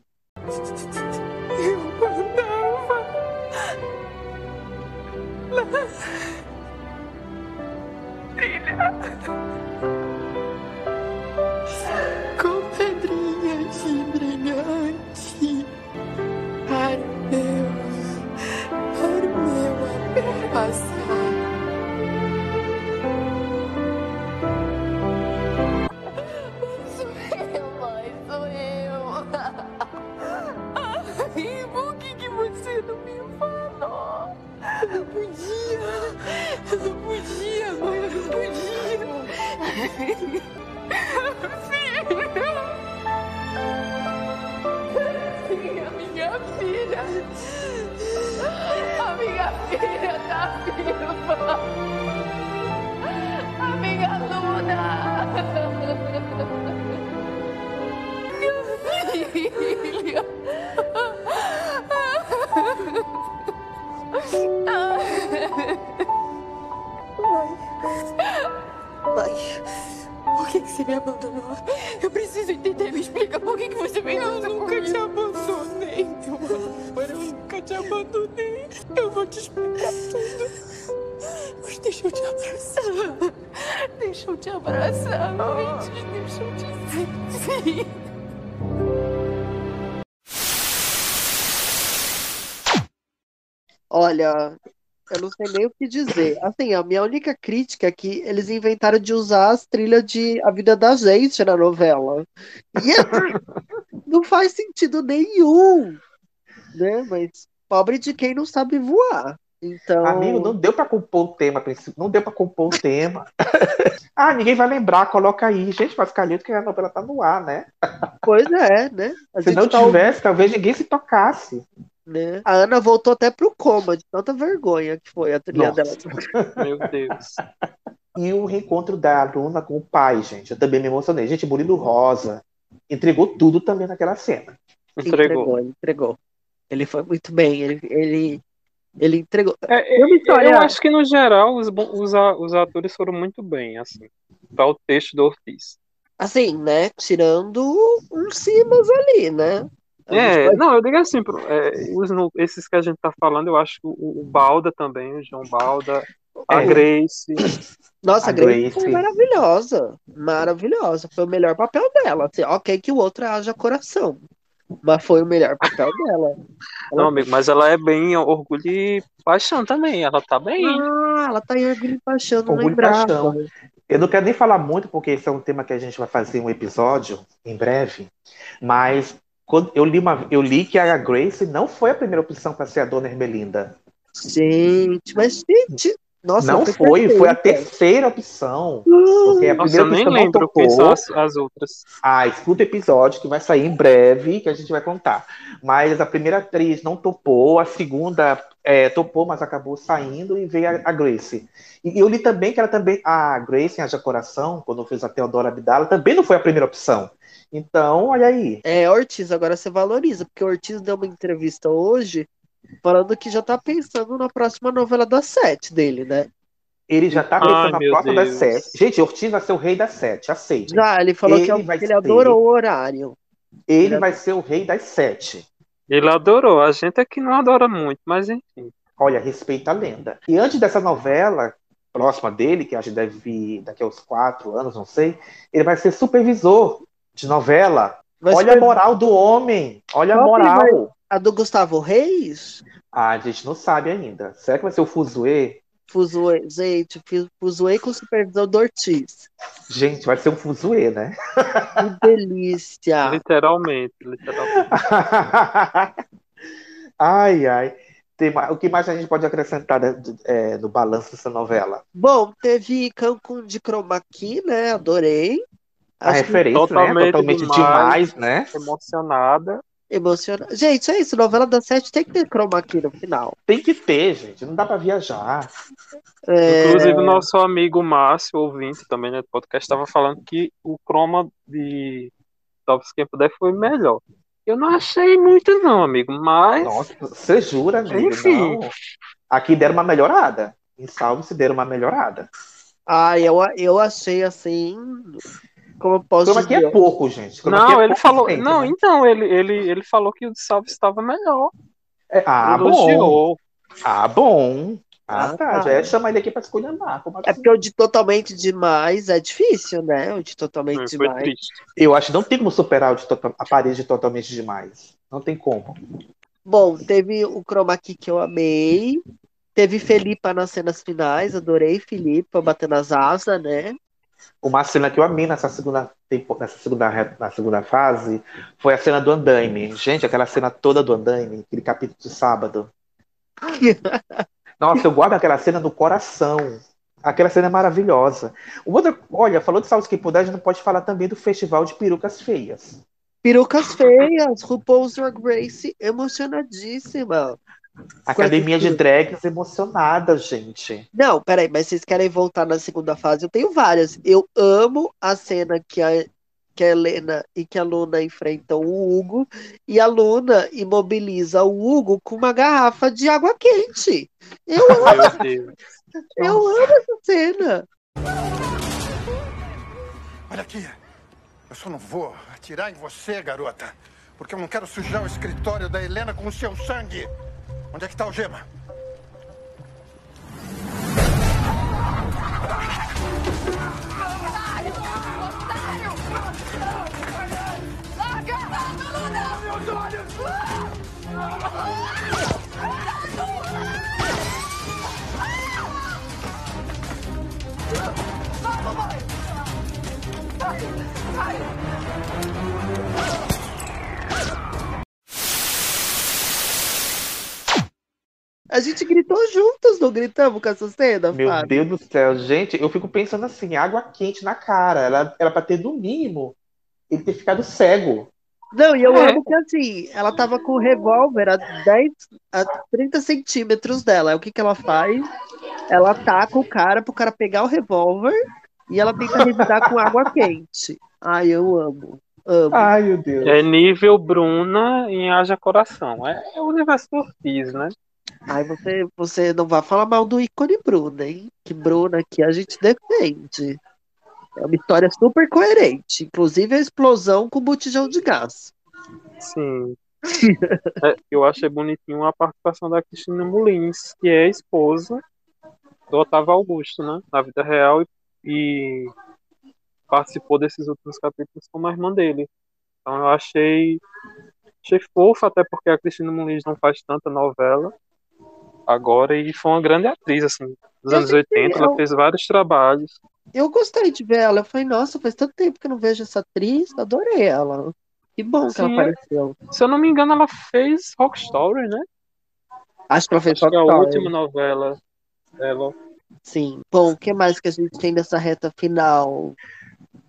Podia Eu não podia, mãe, eu não podia Sim, a minha filha. A minha filha tá viva. A minha Luna. Minha filha. você me abandonou. Eu preciso entender. Me explica por que, que você me Eu nunca te abandonei, meu amor. Eu nunca te abandonei. Eu vou te explicar tudo. Mas deixa eu te abraçar. Deixa eu te abraçar antes. Deixa eu te sentir. Olha, eu não sei nem o que dizer. Assim, a minha única crítica é que eles inventaram de usar as trilhas de A Vida da Gente na novela. E é- não faz sentido nenhum, né? Mas pobre de quem não sabe voar. Então, Amigo, não deu pra compor o tema, não deu pra compor o tema. ah, ninguém vai lembrar, coloca aí. Gente, mas calhou que a novela tá no ar, né? pois é, né? A Se não tá tivesse, talvez ninguém se tocasse. Né? A Ana voltou até pro coma, de tanta vergonha que foi a trilha Nossa. dela. Meu Deus. E o reencontro da aluna com o pai, gente. Eu também me emocionei. Gente, Murilo Rosa entregou tudo também naquela cena. Entregou, ele entregou. Ele foi muito bem, ele, ele, ele entregou. É, Uma história- Eu acho que, no geral, os, os, os atores foram muito bem, assim. Para o texto do Ortiz. Assim, né? Tirando uns cimas ali, né? É, pode- não, eu digo assim, é, os no- esses que a gente tá falando, eu acho que o, o Balda também, o João Balda, a É. Grace. Nossa, a A Grace foi Grace. maravilhosa. Maravilhosa. Foi o melhor papel dela. Assim, ok que o outro haja coração. Mas foi o melhor papel dela. Ela- Não, amigo, mas ela é bem orgulho e paixão também, ela tá bem. Ah, ela tá em Orgulho e Paixão, não Orgulho e lembrava. Paixão. Eu não quero nem falar muito, porque esse é um tema que a gente vai fazer um episódio em breve. Mas quando eu li, uma, eu li que a Grace não foi a primeira opção para ser a dona Ermelinda. Gente, mas gente, nossa, não foi foi, foi a perfeita. terceira opção. Porque a Nossa, primeira eu nem opção não lembro quem topou. são as, as outras. Ah, escuta o episódio que vai sair em breve, que a gente vai contar. Mas a primeira atriz não topou, a segunda é, topou, mas acabou saindo e veio a, a Grace. E eu li também que ela também, a Grace em Haja Coração, quando fez a Teodora Abdala, também não foi a primeira opção. Então, olha aí. É, Ortiz, agora você valoriza, porque o Ortiz deu uma entrevista hoje falando que já tá pensando na próxima novela das sete dele, né? Ele já tá Ai, pensando na meu próxima das Deus. sete. Gente, Ortiz vai ser o rei das sete, aceite. Já, ele falou que, é Ele o- vai que ele ser- adorou o horário. Ele vai ser o rei das sete. Ele adorou, a gente é que não adora muito, mas enfim. Olha, respeita a lenda. E antes dessa novela próxima dele, que acho que deve vir daqui a uns quatro anos, não sei, ele vai ser supervisor de novela. Vai Olha ser- a moral do homem. Olha a Qual vai- moral. A do Gustavo Reis? Ah, a gente não sabe ainda. Será que vai ser o Fuzue? Fuzue, gente, Fuzue com supervisão do Ortiz. Gente, vai ser um Fuzue, né? Que delícia. Literalmente, literalmente. ai, ai. Tem o que mais a gente pode acrescentar né, é, no balanço dessa novela? Bom, teve Cancún de Chroma Key, né? Adorei. A Acho que referência, Totalmente né? Totalmente demais. demais, né? Emocionada. Emociona... Gente, é isso. Novela das sete tem que ter Chroma Key no final. Tem que ter, gente. Não dá pra viajar. É, Inclusive, o nosso amigo Márcio, ouvinte também né, do podcast, estava falando que o croma de Talvez Quem Puder foi melhor. Eu não achei muito, não, amigo, mas. Nossa, você jura, amigo? Enfim. Não. Aqui deram uma melhorada. Em Salve se deram uma melhorada. Ah, eu, eu achei assim. Como eu posso aqui dizer? é pouco, gente. Chroma Não, é ele pouco falou. Não, né? então, ele, ele, ele falou que o de Salve estava melhor. É, ah, bom. Ah, bom. Ah, Ah, tá. tá. Já ia chamar ele aqui pra escolher Como É assim? porque o de totalmente demais é difícil, né? O de totalmente Foi demais. triste. Eu acho que não tem como superar o de tota- a parede de totalmente demais. Não tem como. Bom, teve o Chroma Key que eu amei. Teve Felipa nas cenas finais, adorei Felipa batendo as asas, né? Uma cena que eu amei nessa segunda, nessa segunda, na segunda fase foi a cena do andaime. Gente, aquela cena toda do andaime, aquele capítulo de sábado. Nossa, eu guardo aquela cena no coração. Aquela cena é maravilhosa. Outra, olha, falou de Salve que puder, a gente não pode falar também do Festival de Perucas Feias. Perucas feias, RuPaul's Drag Race emocionadíssima. Academia de drags emocionada, gente. Não, peraí, mas vocês querem voltar na segunda fase? Eu tenho várias. Eu amo a cena que a, que a Helena e que a Luna enfrentam o Hugo e a Luna imobiliza o Hugo com uma garrafa de água quente. Eu amo, Meu Deus. eu amo essa cena. Olha aqui. Eu só não vou atirar em você, garota. Porque eu não quero sujar o escritório da Helena com o seu sangue. Onde é que está o Gema? Otário! Otário! Larga! Vai! Vai! A gente gritou juntos, não gritamos com essa cena, Meu Fábio? Deus do céu, gente, eu fico pensando assim, água quente na cara. Ela era pra ter, no mínimo, ele ter ficado cego. Não, e eu É. amo que assim, ela tava com o revólver a 10, a 30 centímetros dela. Aí o que que ela faz? Ela ataca o cara pro cara pegar o revólver e ela tenta revidar com água quente. Ai, eu amo. Amo. Ai, meu Deus. É nível Bruna em Haja Coração. É, é o universo do Ortiz, né? Ai, você, você não vai falar mal do ícone Bruna, hein? Que Bruna aqui a gente defende. É uma história super coerente. Inclusive a explosão com botijão de gás. Sim. É, eu achei bonitinho a participação da Cristina Molins, que é esposa do Otávio Augusto, né? Na vida real e, e participou desses últimos capítulos como a irmã dele. Então eu achei, achei fofo, até porque a Cristina Molins não faz tanta novela agora e foi uma grande atriz, assim. Nos Eu anos sempre- 80, ela eu- fez vários trabalhos. Eu gostei de ver ela. Eu falei, nossa, faz tanto tempo que eu não vejo essa atriz. Adorei ela. Que bom que ela Sim, apareceu. Se eu não me engano, ela fez Rock Story, né? Acho que ela fez Acho que é a Rock Story. última novela dela. Sim. Bom, o que mais que a gente tem nessa reta final?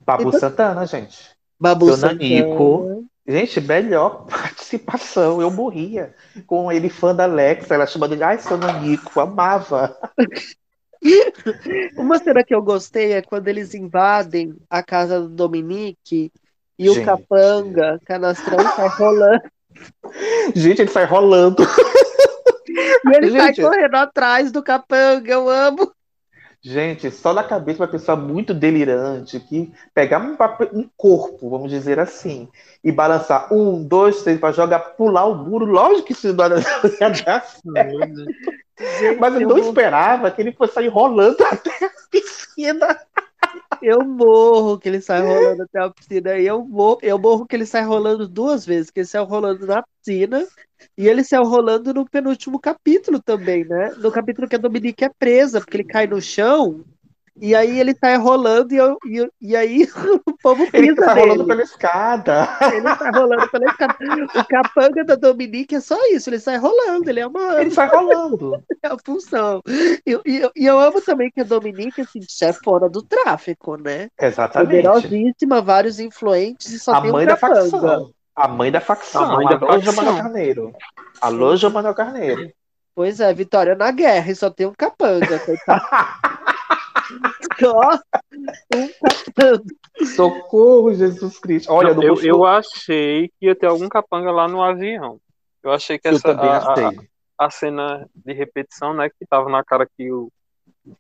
Babu Então- Santana, gente. Babu Seu Santana. Nanico. Gente, melhor participação. Eu morria com ele fã da Alexa. Ela chamando ele, ai, seu Nanico, amava. Uma cena que eu gostei é quando eles invadem a casa do Dominique e o Gente. capanga, canastrão, sai rolando. Gente, ele sai rolando. E ele sai Gente. correndo atrás do capanga. Eu amo. Gente, só na cabeça uma pessoa muito delirante que pegar um, papel- um corpo, vamos dizer assim, e balançar um, dois, três para jogar, pular o muro, lógico que isso não ia dar certo. Mas eu não esperava que ele fosse sair rolando até a piscina. Eu morro que ele sai rolando até a piscina. E eu morro, eu morro que ele sai rolando duas vezes. Que ele saiu rolando na piscina e ele saiu rolando no penúltimo capítulo também, né? No capítulo que a Dominique é presa, porque ele cai no chão. E aí ele sai rolando e, eu- e, e aí o povo Ele pisa tá rolando pela escada. Ele sai rolando pela escada. O capanga da Dominique é só isso, ele sai rolando, ele é uma. Ele sai rolando. É a função. E eu, e e eu amo também que a Dominique, assim, chefona do tráfico, né? Exatamente. Poderosíssima, vários influentes e só A tem um mãe da capanga. facção. A mãe da facção. A mãe da facção. Giovanna Carneiro. Alô, Giovanna Carneiro. Pois é, Vitória na guerra e só tem um capanga, coitado. Só um capanga. Socorro, Jesus Cristo. Olha, Não, eu, eu achei que ia ter algum capanga lá no avião. Eu achei que Eu essa a, a- achei. a cena de repetição, né, que tava na cara que o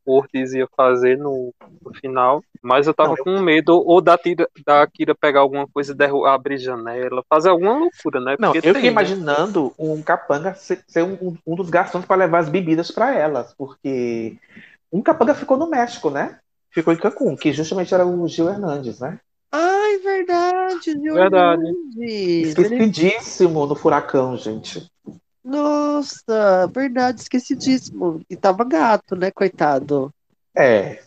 Ortiz ia fazer no, no final, mas eu tava Não, eu- com medo ou da, tira, da Kira pegar alguma coisa, derru- abrir janela, fazer alguma loucura, né? Não, Porque eu tem, fiquei né? imaginando um capanga ser, ser um, um dos garçons para levar as bebidas para elas, porque um capanga ficou no México, né? Ficou em Cancún, que justamente era o Gil Hernandes, né? Ai, verdade, Gil Verdade. Hernandes. Esquecidíssimo no furacão, gente. Nossa, verdade, esquecidíssimo. E tava gato, né, coitado? É,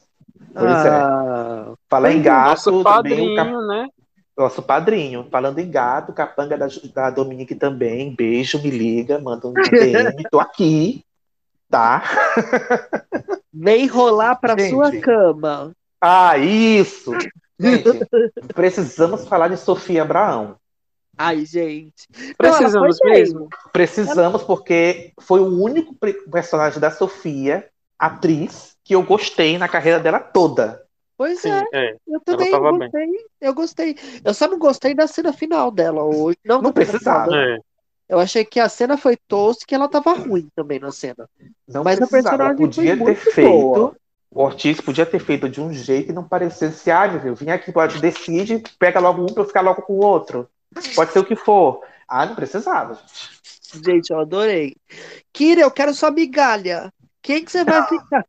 pois é. Ah, Falar em pois é. gato, Nosso também o cap- padrinho, né? nosso padrinho. Falando em gato, capanga da, da Dominique também. Beijo, me liga, manda um DM. Tô aqui, tá? Vem rolar pra Gente. sua cama. Ah, isso! Gente, precisamos falar de Sofia Abraão. Ai, gente. Precisamos Não, mesmo. Precisamos, porque foi o único personagem da Sofia, atriz, que eu gostei na carreira dela toda. Pois Sim, é, é. eu também tava bem. gostei. Eu gostei. Eu só não gostei da cena final dela hoje. Não, Não precisava. final, É. Eu achei que a cena foi tosca e ela tava ruim também na cena. Não Mas a precisava. personagem podia foi ter muito feito. boa. O Ortiz podia ter feito de um jeito que não parecesse, ah, meu Deus, vim aqui, pode, decide, pega logo um pra eu ficar logo com o outro. Pode ser o que for. Ah, não precisava, gente. Gente, eu adorei. Kira, eu quero sua migalha. Quem que você vai ficar?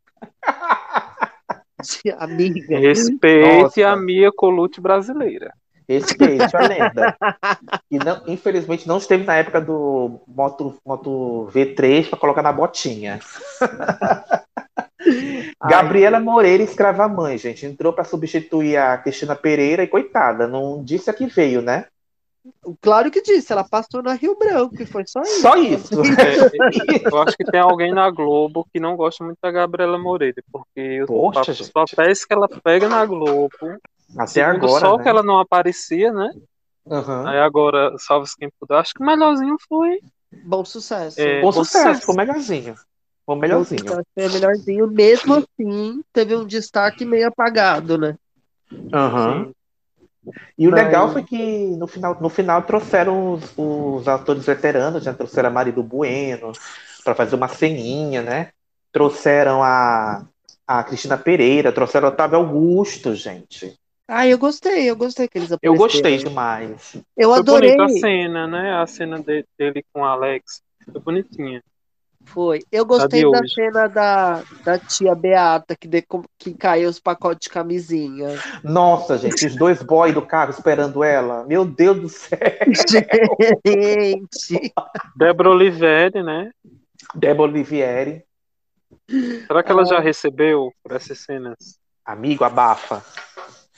amiga. Respeite Nossa. a Mia Colucci brasileira. Respeite a lenda. E não, infelizmente não esteve na época do Moto, Moto V3 para colocar na botinha. Gabriela Moreira, escrava mãe, gente. Entrou para substituir a Cristina Pereira e coitada, não disse a que veio, né? Claro que disse, ela passou na Rio Branco e foi só isso. Só isso. É, eu acho que tem alguém na Globo que não gosta muito da Gabriela Moreira, porque os, Poxa, papéis- os gente. papéis que ela pega na Globo, Até segundo agora. só né? que ela não aparecia, né? Aham. Aí agora, salve quem puder. Acho que o melhorzinho foi. Bom sucesso. É, Bom bom sucesso, sucesso. ficou melhorzinho. Ficou melhorzinho. Foi melhorzinho. Mesmo assim, teve um destaque meio apagado, né? Aham. E o Mas- legal foi que no final, no final trouxeram os, os atores veteranos, já trouxeram a Marido Bueno para fazer uma ceninha, né? Trouxeram a, a Cristina Pereira, trouxeram o Otávio Augusto, gente. Ah, eu gostei, eu gostei que eles Eu apareceram. gostei demais. Eu Foi adorei. a cena, né? A cena de- dele com o Alex. Foi bonitinha. Foi. Eu gostei da hoje. cena da, da tia Beata, que, de, que caiu os pacotes de camisinha. Nossa, gente, os dois boys do carro esperando ela. Meu Deus do céu. Gente. Débora Oliveira, né? Débora Olivieri. Será que ela já recebeu por essas cenas? Amigo, abafa.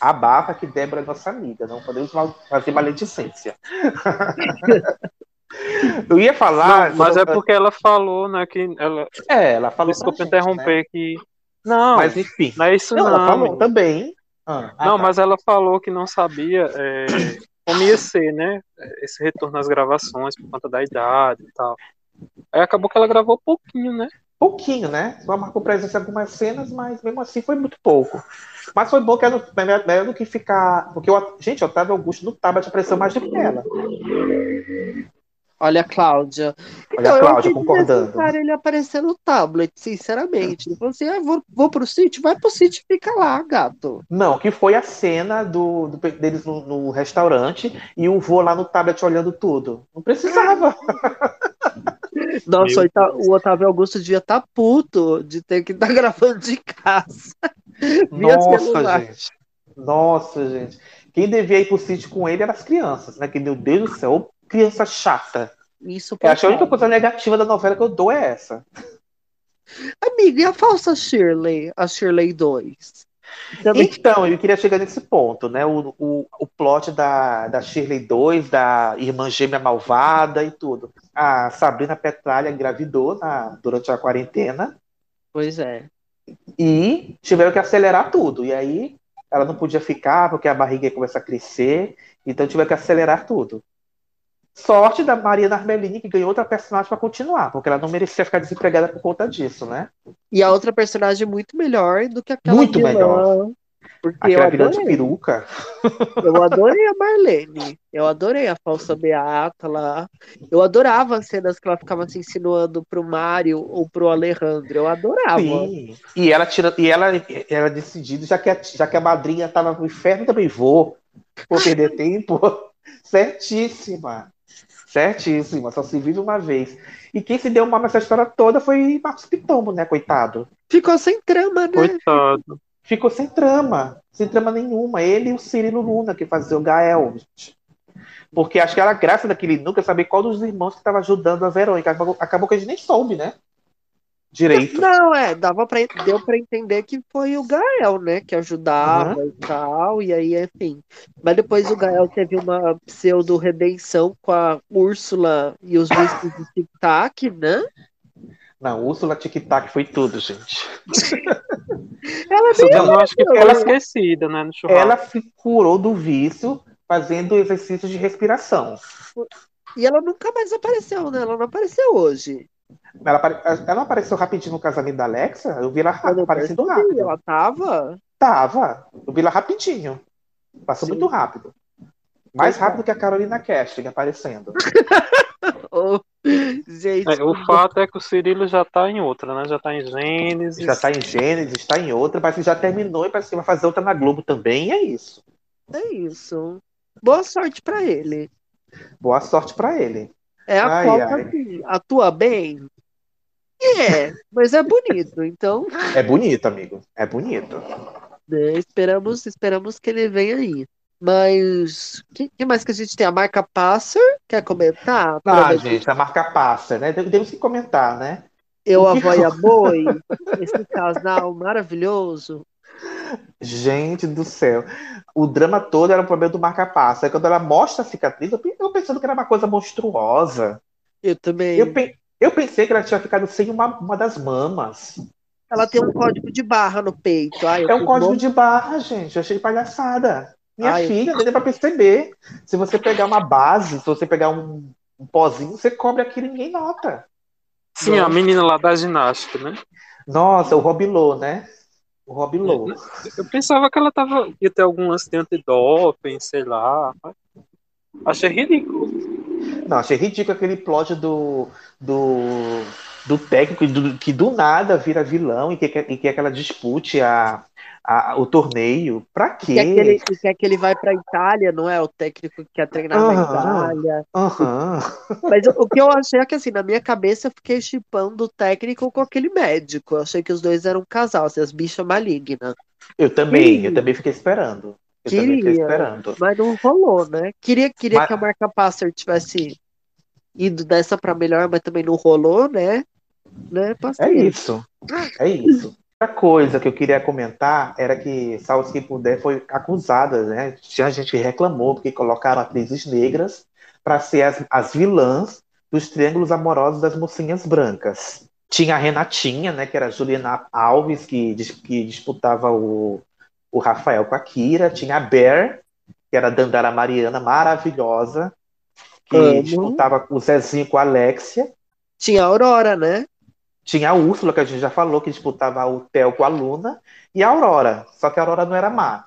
Abafa que Débora é nossa amiga. Não podemos mal- fazer maledicência. Eu ia falar. Não, mas é porque ela falou, né? Que ela. É, ela falou. Desculpa gente, interromper que. Não, Mas enfim. não é isso Não, não. ela falou também. Ah, ah, Não, tá. mas ela falou que não sabia é, como ia ser, né? Esse retorno às gravações por conta da idade e tal. Aí acabou que ela gravou pouquinho, né? Pouquinho, né? Só marcou presença em algumas cenas, mas mesmo assim foi muito pouco. Mas foi bom que era melhor, do que ficar. Porque, o, gente, o Otávio Augusto no tablet apareceu mais do que ela. Olha a Cláudia. Olha a eu Cláudia concordando. desnecessário ele aparecer no tablet, sinceramente. Ele falou assim: ah, vou, vou pro sítio, vai pro sítio e fica lá, gato. Não, que foi a cena do, do- deles no, no restaurante e o vô lá no tablet olhando tudo. Não precisava. Nossa, o Otávio Augusto devia estar puto de ter que estar gravando de casa. Nossa, gente. Nossa, gente. Quem devia ir pro sítio com ele eram as crianças, né? Que, meu Deus do céu, criança chata. Isso Eu acho que a única coisa negativa da novela que eu dou é essa. Amiga, e a falsa Shirley? A Shirley 2? Também- Então, eu queria chegar nesse ponto, né? O, o, o plot da, da Shirley 2, da irmã gêmea malvada e tudo. A Sabrina Petralha engravidou na, durante a quarentena Pois é. e tiveram que acelerar tudo. E aí ela não podia ficar porque a barriga ia começar a crescer, então tiveram que acelerar tudo. Sorte da Mariana Armelini, que ganhou outra personagem para continuar, porque ela não merecia ficar desempregada por conta disso, né? E a outra personagem muito melhor do que aquela Muito vilã, melhor. Porque Aquela eu vilã de adorei. peruca. Eu adorei a Marlene. Eu adorei a falsa Beata lá. Eu adorava as cenas que ela ficava se insinuando pro Mário ou pro Alejandro. Eu adorava. Sim. E ela tira, e ela era decidida, já que a, já que a madrinha estava no inferno, eu também vou. Vou perder tempo. Certíssima. Certíssima. Só se vive uma vez. E quem se deu mal nessa história toda foi Marcos Pitombo, né, coitado? Ficou sem trama, né? Coitado. Ficou sem trama. Sem trama nenhuma. Ele e o Cirilo Luna, que fazia o Gael. Porque acho que era graça daquele nunca saber qual dos irmãos que estava ajudando a Verônica. Acabou, acabou que a gente nem soube, né? Direito. Não, é, dava pra, deu pra entender que foi o Gael, né, que ajudava e tal, e aí, enfim. Mas depois o Gael teve uma pseudo-redenção com a Úrsula e os bichos de tic-tac, né? Não, Úrsula Tic Tac foi tudo, gente. Ela eu acho que foi Ela- esquecida, né? No churrasco. Ela se curou do vício fazendo exercícios de respiração. E ela nunca mais apareceu, né? Ela não apareceu hoje. Ela, apare- ela apareceu rapidinho no casamento da Alexa? Eu vi ela Eu aparecendo rápido. Ela tava. Tava. Eu vi ela rapidinho. Passou muito rápido. Mais Pois é. rápido que a Carolina Casting aparecendo. Ô, gente. É, o fato é que o Cirilo já tá em outra, né? Já tá em Gênesis. Já tá em Gênesis, está em outra, parece que já terminou e parece que vai fazer outra na Globo também. E é isso. É isso. Boa sorte pra ele. Boa sorte pra ele. É a Ai, Copa, ai. assim, atua bem. É, mas é bonito, então É bonito, amigo. É bonito. né, esperamos, esperamos que ele venha aí. Mas o que, que mais que a gente tem? A marca Passer, quer comentar? Ah, Provavelmente gente, a marca passa, né? Temos que comentar, né? Eu, a avó e a boi, esse casal maravilhoso. Gente do céu. O drama todo era o problema do marca-passa. Aí Quando ela mostra a cicatriz, eu pe- eu pensando que era uma coisa monstruosa. Eu também. Eu, pe- eu pensei que ela tinha ficado sem uma, uma das mamas. Ela tem um código de barra no peito. Ai, É um código mor- de barra, gente. Eu achei palhaçada. Minha Ai, filha, deu pra perceber. Se você pegar uma base, se você pegar um, um pozinho, você cobre aquilo e ninguém nota. Sim, a menina lá da ginástica, né? Nossa, o Robilô, né? O Robilô. Eu pensava que ela tava, ia ter algum lance de antidoping, sei lá. Achei ridículo. Não, achei ridículo aquele plot do, do, do técnico do- que do nada vira vilão e quer, e que ela dispute a, a- o torneio. Pra E quer que ele, quê? e quer que ele vai pra Itália, não é? O técnico que quer treinar na Aham. Itália. Aham. Mas o, o que eu achei é que, assim, na minha cabeça eu fiquei chipando o técnico com aquele médico. Eu achei que os dois eram um casal, assim, as bichas malignas. Eu também, Queria. eu também fiquei esperando. Eu Queria, mas não rolou, né? Queria, queria Mas- que a marca Passer tivesse ido dessa pra melhor, mas também não rolou, né? né? É isso. É isso. Outra coisa que eu queria comentar era que Salve Quem Puder foi acusada, né? Tinha gente que reclamou porque colocaram atrizes negras para ser as, as vilãs dos triângulos amorosos das mocinhas brancas. Tinha a Renatinha, né? Que era a Juliana Alves, que, que disputava o, o Rafael com a Kira. Tinha a Bear, que era a Dandara Mariana, maravilhosa, que Amo. disputava o Zezinho com a Alexia. Tinha a Aurora, né? Tinha a Úrsula, que a gente já falou, que disputava o Theo com a Luna, e a Aurora. Só que a Aurora não era má.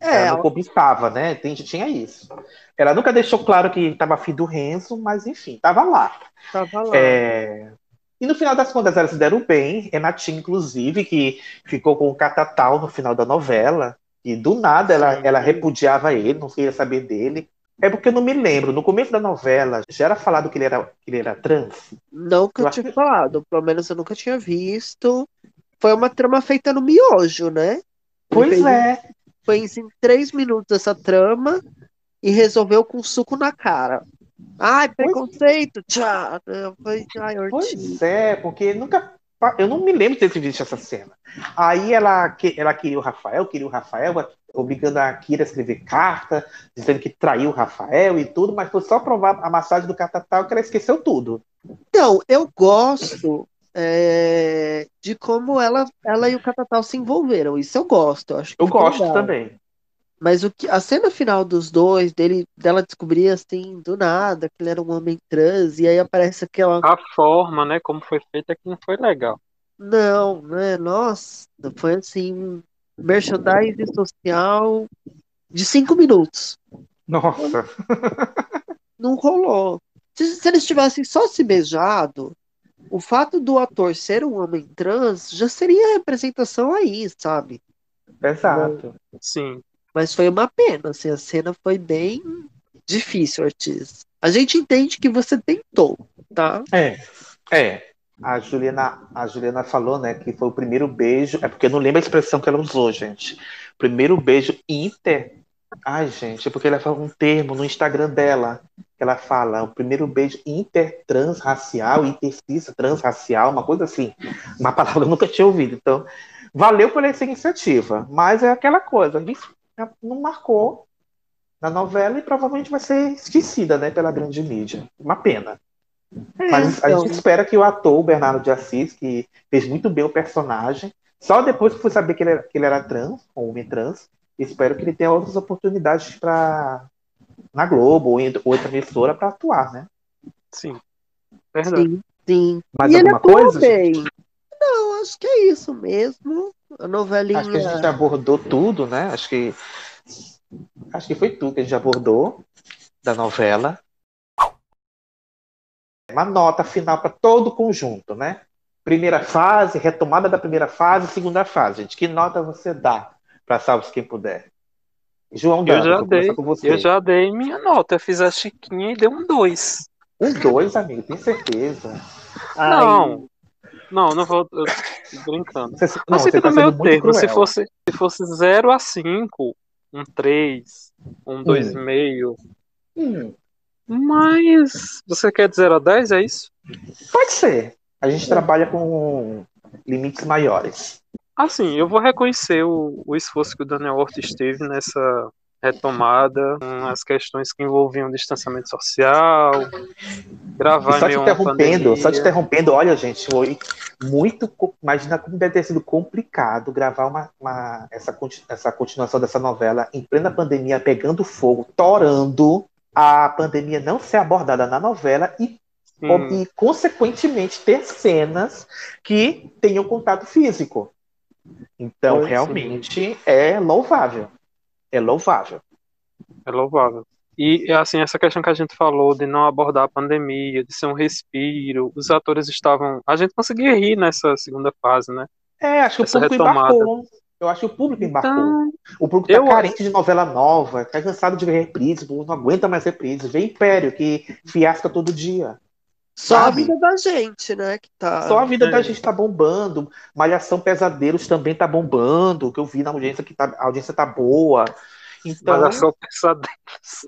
É, Ela não cobiçava, né? Tem- Tinha isso. Ela nunca deixou claro que estava afim do Renzo, mas enfim, estava lá. tava lá. É, E no final das contas, elas se deram bem. Renatinha, inclusive, que ficou com o Catatal no final da novela. E do nada ela, ela repudiava ele, não queria saber dele. É porque eu não me lembro. No começo da novela, já era falado que ele era, que ele era trans. Não que eu tinha falado, pelo menos eu nunca tinha visto. Foi uma trama feita no miojo, né? Pois fez- é. Fez em três minutos essa trama e resolveu com suco na cara. Ai, preconceito, tchau. Foi, ai. Pois é, porque nunca. Eu não me lembro de ter visto essa cena. Aí ela, que- ela queria o Rafael, queria o Rafael, obrigando a Kira a escrever carta, dizendo que traiu o Rafael e tudo, mas foi só provar a massagem do Catatal que ela esqueceu tudo. Então, eu gosto é, de como ela, ela e o Catatal se envolveram. Isso eu gosto. Eu, acho que Eu gosto legal. também. Mas o que, a cena final dos dois, dele, dela descobrir assim, do nada, que ele era um homem trans, e aí aparece aquela. A forma, né, como foi feita, que não foi legal. Não, né? Nossa, foi assim, merchandising social de cinco minutos. Nossa. Não rolou. Se, se eles tivessem só se beijado, o fato do ator ser um homem trans já seria representação aí, sabe? Exato. Sim. Mas foi uma pena, assim, a cena foi bem difícil, Ortiz. A gente entende que você tentou, tá? É. É. A Juliana, a Juliana falou, né, que foi o primeiro beijo. É porque eu não lembro a expressão que ela usou, gente. Primeiro beijo inter. Ai, gente, é porque ela fala um termo no Instagram dela. Que ela fala o primeiro beijo intertransracial, intercis transracial, uma coisa assim. Uma palavra que eu nunca tinha ouvido. Então, valeu por essa iniciativa. Mas é aquela coisa, não marcou na novela e provavelmente vai ser esquecida, né, pela grande mídia. Uma pena. Mas a então. gente espera que o ator, o Bernardo de Assis, que fez muito bem o personagem, só depois que fui saber que ele era, que ele era trans, um homem trans, espero que ele tenha outras oportunidades para na Globo ou em outra emissora para atuar, né? Sim. Verdade. Sim, sim. Mais e ele alguma atuou coisa, bem. Não, acho que é isso mesmo. A novelinha. Acho que a gente abordou tudo, né? Acho que acho que foi tudo que a gente abordou da novela. Uma nota final para todo o conjunto, né? Primeira fase, retomada da primeira fase, segunda fase, gente. Que nota você dá para Salve Quem Puder? João Eu já dei, com você. eu já dei minha nota. Eu fiz a Chiquinha e dei um 2. Um dois, amigo, tem certeza. Não. Não, não vou. Brincando. Você- não, você fica tá meio termo. Se cruel. fosse, se fosse 0 a 5, um 3, um 2,5. Hum, Mas você quer de 0 a 10, é isso? pode ser. A gente trabalha com limites maiores. Assim, eu vou reconhecer o, o esforço que o Daniel Ortiz teve nessa retomada, com as questões que envolviam distanciamento social, gravar em só te interrompendo, só te interrompendo, olha, gente, foi muito. Imagina como deve ter sido complicado gravar uma, uma- essa, essa continuação dessa novela em plena pandemia, pegando fogo, torando, a pandemia não ser abordada na novela e, Sim. e consequentemente, ter cenas que tenham contato físico. Então, Pois sim. realmente, é louvável. É louvável. É louvável. E assim, essa questão que a gente falou de não abordar a pandemia, de ser um respiro, os atores estavam. A gente conseguia rir nessa segunda fase, né? É, acho que Essa o público retomada. embarcou. Eu acho que o público embarcou. Então, O público tá carente de novela nova, tá cansado de ver reprise, o povo não aguenta mais reprise. Vê Império, que fiasca todo dia. Só a vida da gente, né? Que tá. Só a vida É. da gente tá bombando. Malhação Pesadelos também tá bombando, que eu vi na audiência que tá, a audiência tá boa. Então, mas é só pesadelo.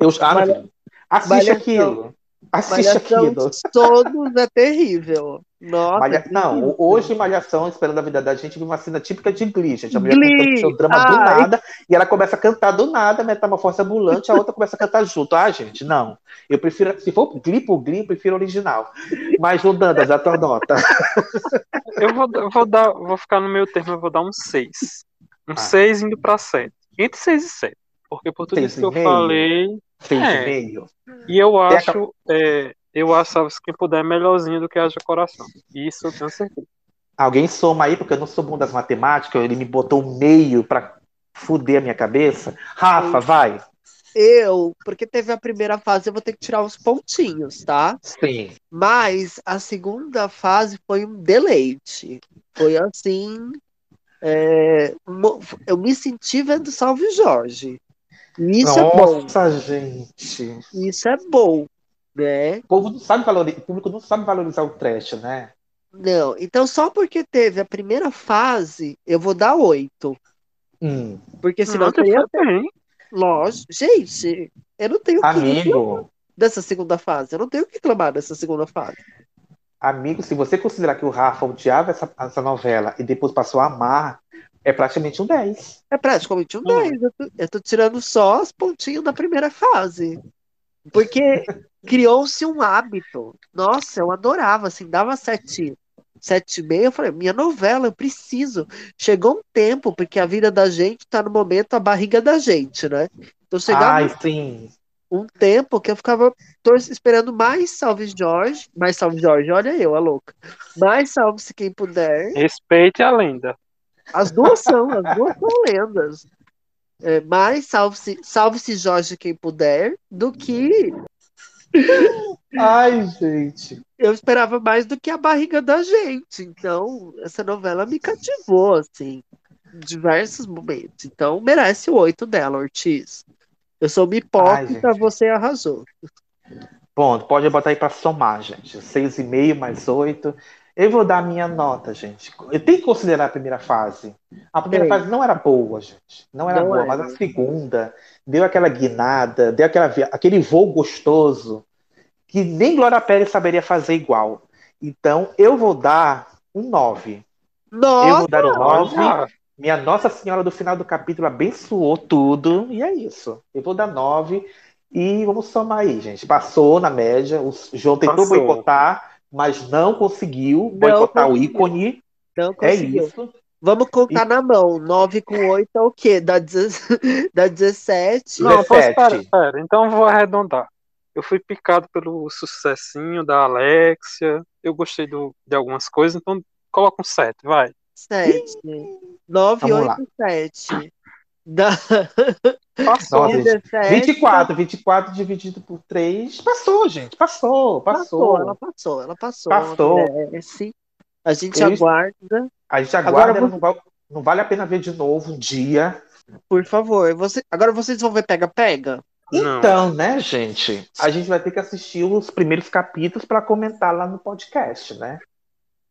eu, ah, Malha- assiste Malhação- aquilo. Assiste Malhação aquilo. todos é terrível. Nossa. Malha- é Não, hoje Malhação, esperando a vida da gente, viu uma cena típica de Glee, gente. A mulher Glee, contando seu drama do ai. nada, e ela começa a cantar do nada, metamorfose ambulante, a outra começa a cantar junto. Ah, gente, não. Eu prefiro, se for Glee por Glee, eu prefiro original. Mas, ô Dantas, a tua nota. Eu vou, eu vou dar, vou ficar no meio termo, eu vou dar um 6. Um Ah. 6 indo pra 7. Entre 6 e 7. Porque por tudo Seis isso que eu meio? falei. Seis É. e meio. E eu acho, é, eu acho, sabe, quem puder, melhorzinho do que haja coração. Isso eu tenho certeza. Alguém soma aí, porque eu não sou bom das matemáticas, ele me botou meio pra fuder a minha cabeça. Rafa, vai. Eu, porque teve a primeira fase, eu vou ter que tirar uns pontinhos, tá? Sim. Mas a segunda fase foi um deleite. Foi assim. é, eu me senti vendo Salve Jorge. Isso é bom. Nossa, gente. Isso é bom, né? O povo não sabe valorizar, o público não sabe valorizar o trash, né? Não, então só porque teve a primeira fase, eu vou dar oito. Hum. Porque senão Não, teria. foi bem. Lógico. Gente, eu não tenho o que reclamar Amigo, dessa segunda fase. Eu não tenho o que reclamar dessa segunda fase. amigo, se você considerar que o Rafa odiava essa, essa novela e depois passou a amar, é praticamente um 10. É praticamente um 10. Eu tô, eu tô tirando só as pontinhas da primeira fase. Porque criou-se um hábito. Nossa, eu adorava, assim, dava sete, sete e meio, eu falei, minha novela, eu preciso. Chegou um tempo, porque a vida da gente tá no momento a barriga da gente, né? Então chegava Ai, sim. um tempo que eu ficava esperando mais Salve Jorge, mais Salve Jorge, olha eu, a louca. Mais Salve-se quem puder. Respeite a lenda. As duas são, as duas são lendas. É, mais salve-se salve Jorge quem puder, do que Ai, gente. eu esperava mais do que a barriga da gente. Então, essa novela me cativou, assim, em diversos momentos. Então, merece o oito dela, Ortiz. Eu sou hipócrita, Ai, você arrasou. Bom, pode botar aí pra somar, gente. 6,5 mais 8. Eu vou dar a minha nota, gente. Eu tenho que considerar a primeira fase. A primeira Tem. fase não era boa, gente. Não era Não boa, era. mas a segunda deu aquela guinada, deu aquela, aquele voo gostoso que nem Glória Pérez saberia fazer igual. Então, eu vou dar um 9. Eu Nossa, vou dar um 9. olha. Minha Nossa Senhora do final do capítulo abençoou tudo. E é isso. Eu vou dar 9. E vamos somar aí, gente. Passou na média. O João tentou Passou. boicotar, mas não conseguiu Não boicotar o conseguiu. ícone. não É conseguiu. isso. Vamos contar na mão. 9 com 8 é o quê? Dá, deze- dá 17. Não, pois 17. pera, pera. Então eu vou arredondar. Eu fui picado pelo sucessinho da Alexia. Eu gostei do, de algumas coisas, então coloca um 7, vai. 7. 9, Vamos lá. 8, 7. Dá Passou. 17. 24. 24 dividido por 3. Passou, gente. Passou, Passou, passou. ela passou, ela passou. Passou. merece. A gente Eu- aguarda. A gente Agora aguarda, você- não, vai- não vale a pena ver de novo um dia. Por favor. Você... Agora vocês vão ver Pega-Pega? Não. Então, né, gente? A gente vai ter que assistir os primeiros capítulos para comentar lá no podcast, né?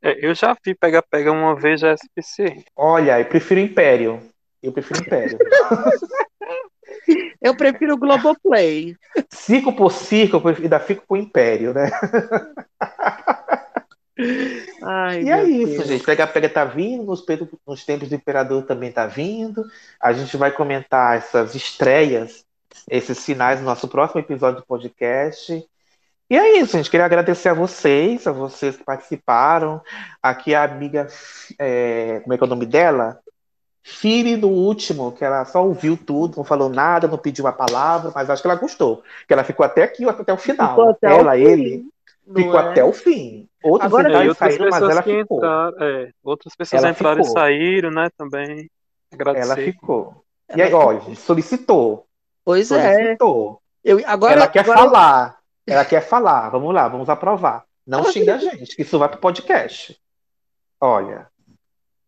É, eu já vi pega-pega uma vez, já é suficiente. Olha, eu prefiro Império. Eu prefiro Império. Eu prefiro o Globoplay. Circo por circo, eu prefiro- ainda fico com o Império, né? Ai, E é isso, Deus. gente. Pega Pega tá vindo, nos, nos tempos do Imperador também tá vindo. A gente vai comentar essas estreias, esses finais no nosso próximo episódio do podcast. E é isso, gente. Queria agradecer a vocês, a vocês que participaram. Aqui a amiga, é, como é que é o nome dela? Fili no último, que ela só ouviu tudo, não falou nada, não pediu uma palavra, mas acho que ela gostou. Que ela ficou até aqui, até o final. Ficou até ela, o fim, ele, não ficou é? até o fim. Outros Agora- entraram e e outras saíram, mas pessoas ela que ficou. entraram, é, outras pessoas Ela entraram ficou. e saíram, né, também. Agradecer. Ela ficou. E aí, ó, solicitou. Pois é. Solicitou. Eu, agora, ela quer agora- falar. Ela quer falar. Vamos lá, vamos aprovar. Não xinga a gente, que isso vai pro podcast. Olha,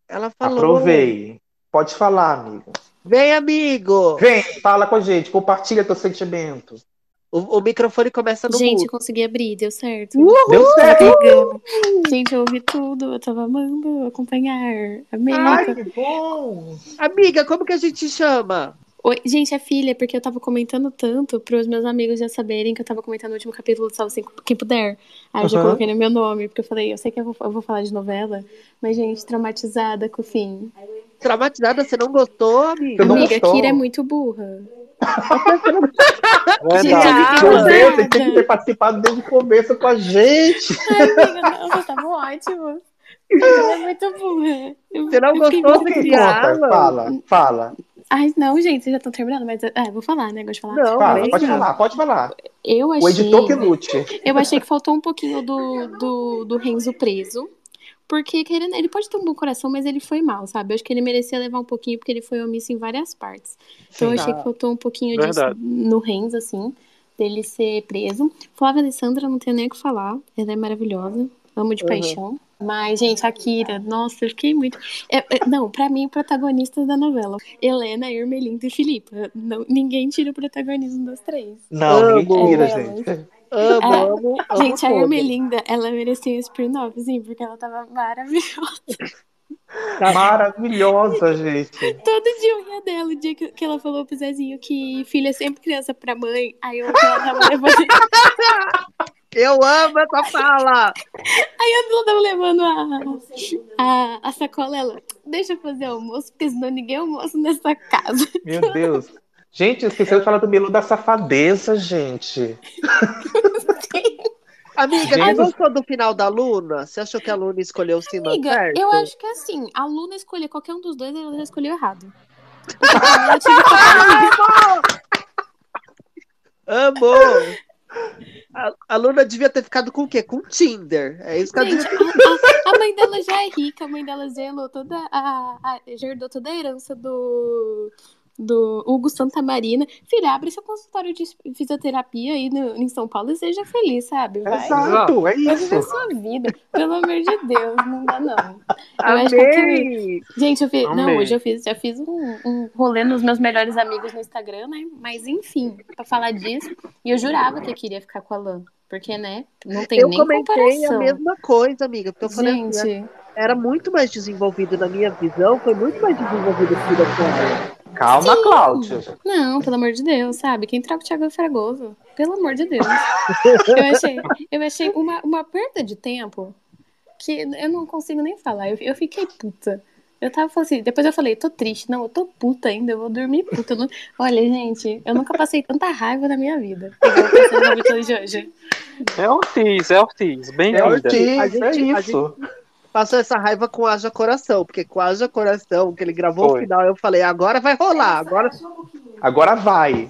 Ela falou. aprovei. Pode falar, amigo. Vem, amigo. Vem, fala com a gente, compartilha teu sentimento. O, o microfone começa no Gente, mudo. consegui abrir, deu certo. Deu certo. Pegando. Gente, eu ouvi tudo, eu tava amando acompanhar. Amei. Ai, que bom! Amiga, como que a gente chama? Oi, gente, é filha, porque eu tava comentando tanto pros meus amigos já saberem que eu tava comentando o último capítulo do Salve Quem Puder. Aí eu já Aham. coloquei no meu nome, porque eu falei, eu sei que eu vou, eu vou falar de novela, mas, gente, traumatizada com o fim. Traumatizada, você não gostou, amiga? Amiga, a Kira é muito burra. Verdade. Você você tem que ter participado desde o começo com a gente. Ai, amiga, não, vocês estavam ótimos. Ela é muito burra. Eu- Você não gostou fala, fala. Ai, não, gente, vocês já estão terminando, mas ah, eu vou falar, né? Gosto de falar. Não, Fala, pode falar, pode falar. Eu O achei. editor que lute. Eu achei que faltou um pouquinho do, do, do Renzo preso. Porque, querendo, ele pode ter um bom coração, mas ele foi mal, sabe? Eu acho que ele merecia levar um pouquinho, porque ele foi omisso em várias partes. Então Sim. eu achei que faltou um pouquinho verdade. disso no Renzo, assim, dele ser preso. Flávia Alessandra, não tenho nem o que falar. Ela é maravilhosa. Amo de Uhum. paixão. Mas, gente, a Kira, nossa, eu fiquei muito. é, é, não, pra mim, protagonistas da novela: Helena, Ermelinda e Filipa. Não, ninguém tira o protagonismo das três. Não, ninguém tira, gente. Amo, É, amo, amo Gente, a todas. Ermelinda, ela merecia um spin-offzinho, porque ela tava maravilhosa. Maravilhosa, gente. Todo dia eu ria dela, o dia que, que ela falou pro Zezinho que filha é sempre criança pra mãe. Aí eu ela tava levando. Eu amo essa fala! Aí ela tava levando a, a, a sacola, ela. Deixa eu fazer almoço, porque senão ninguém almoça nessa casa. Meu Deus. Gente, esqueceu de falar do Melu da safadeza, gente. Amiga, Gente. você gostou do final da Luna? Você achou que a Luna escolheu o Simba Amiga, certo? eu acho que assim, a Luna escolher qualquer um dos dois, ela já escolheu errado. Amor! A, a Luna devia ter ficado com o quê? Com o Tinder. É isso que Gente, a, a- a mãe dela já é rica, a mãe dela herdou toda a, a, já herdou toda a herança do, do Hugo Santamarina. Filha, abre seu consultório de fisioterapia aí no, em São Paulo e seja feliz, sabe? Vai, Exato, é vai isso. viver sua vida. Pelo amor de Deus, não dá não. Eu acho que Amei! Gente, eu fiz. Não, Amei. hoje eu fiz, já fiz um, um rolê nos meus melhores amigos no Instagram, né? Mas enfim, pra falar disso. E eu jurava que eu queria ficar com a Lan. Porque, né? Não tem eu nem comentei comparação. a mesma coisa, amiga. Porque eu falei assim, Gente. era muito mais desenvolvido na minha visão, foi muito mais desenvolvido que o da. Calma, Sim. Cláudia. Não, pelo amor de Deus, sabe? Quem troca o Thiago é Fragoso. Pelo amor de Deus. Eu achei, eu achei uma, uma perda de tempo que eu não consigo nem falar. Eu, eu fiquei puta. Eu tava falando assim, depois eu falei, tô triste, não, eu tô puta ainda, eu vou dormir puta. Não- Olha, gente, eu nunca passei tanta raiva na minha vida. Eu na de hoje. É Ortiz, é Ortiz. É Bem-vinda. Ortiz, A gente- é a isso. Passou essa raiva com Haja Coração, porque com Haja Coração, que ele gravou Foi. o final, eu falei, agora vai rolar, agora Agora vai.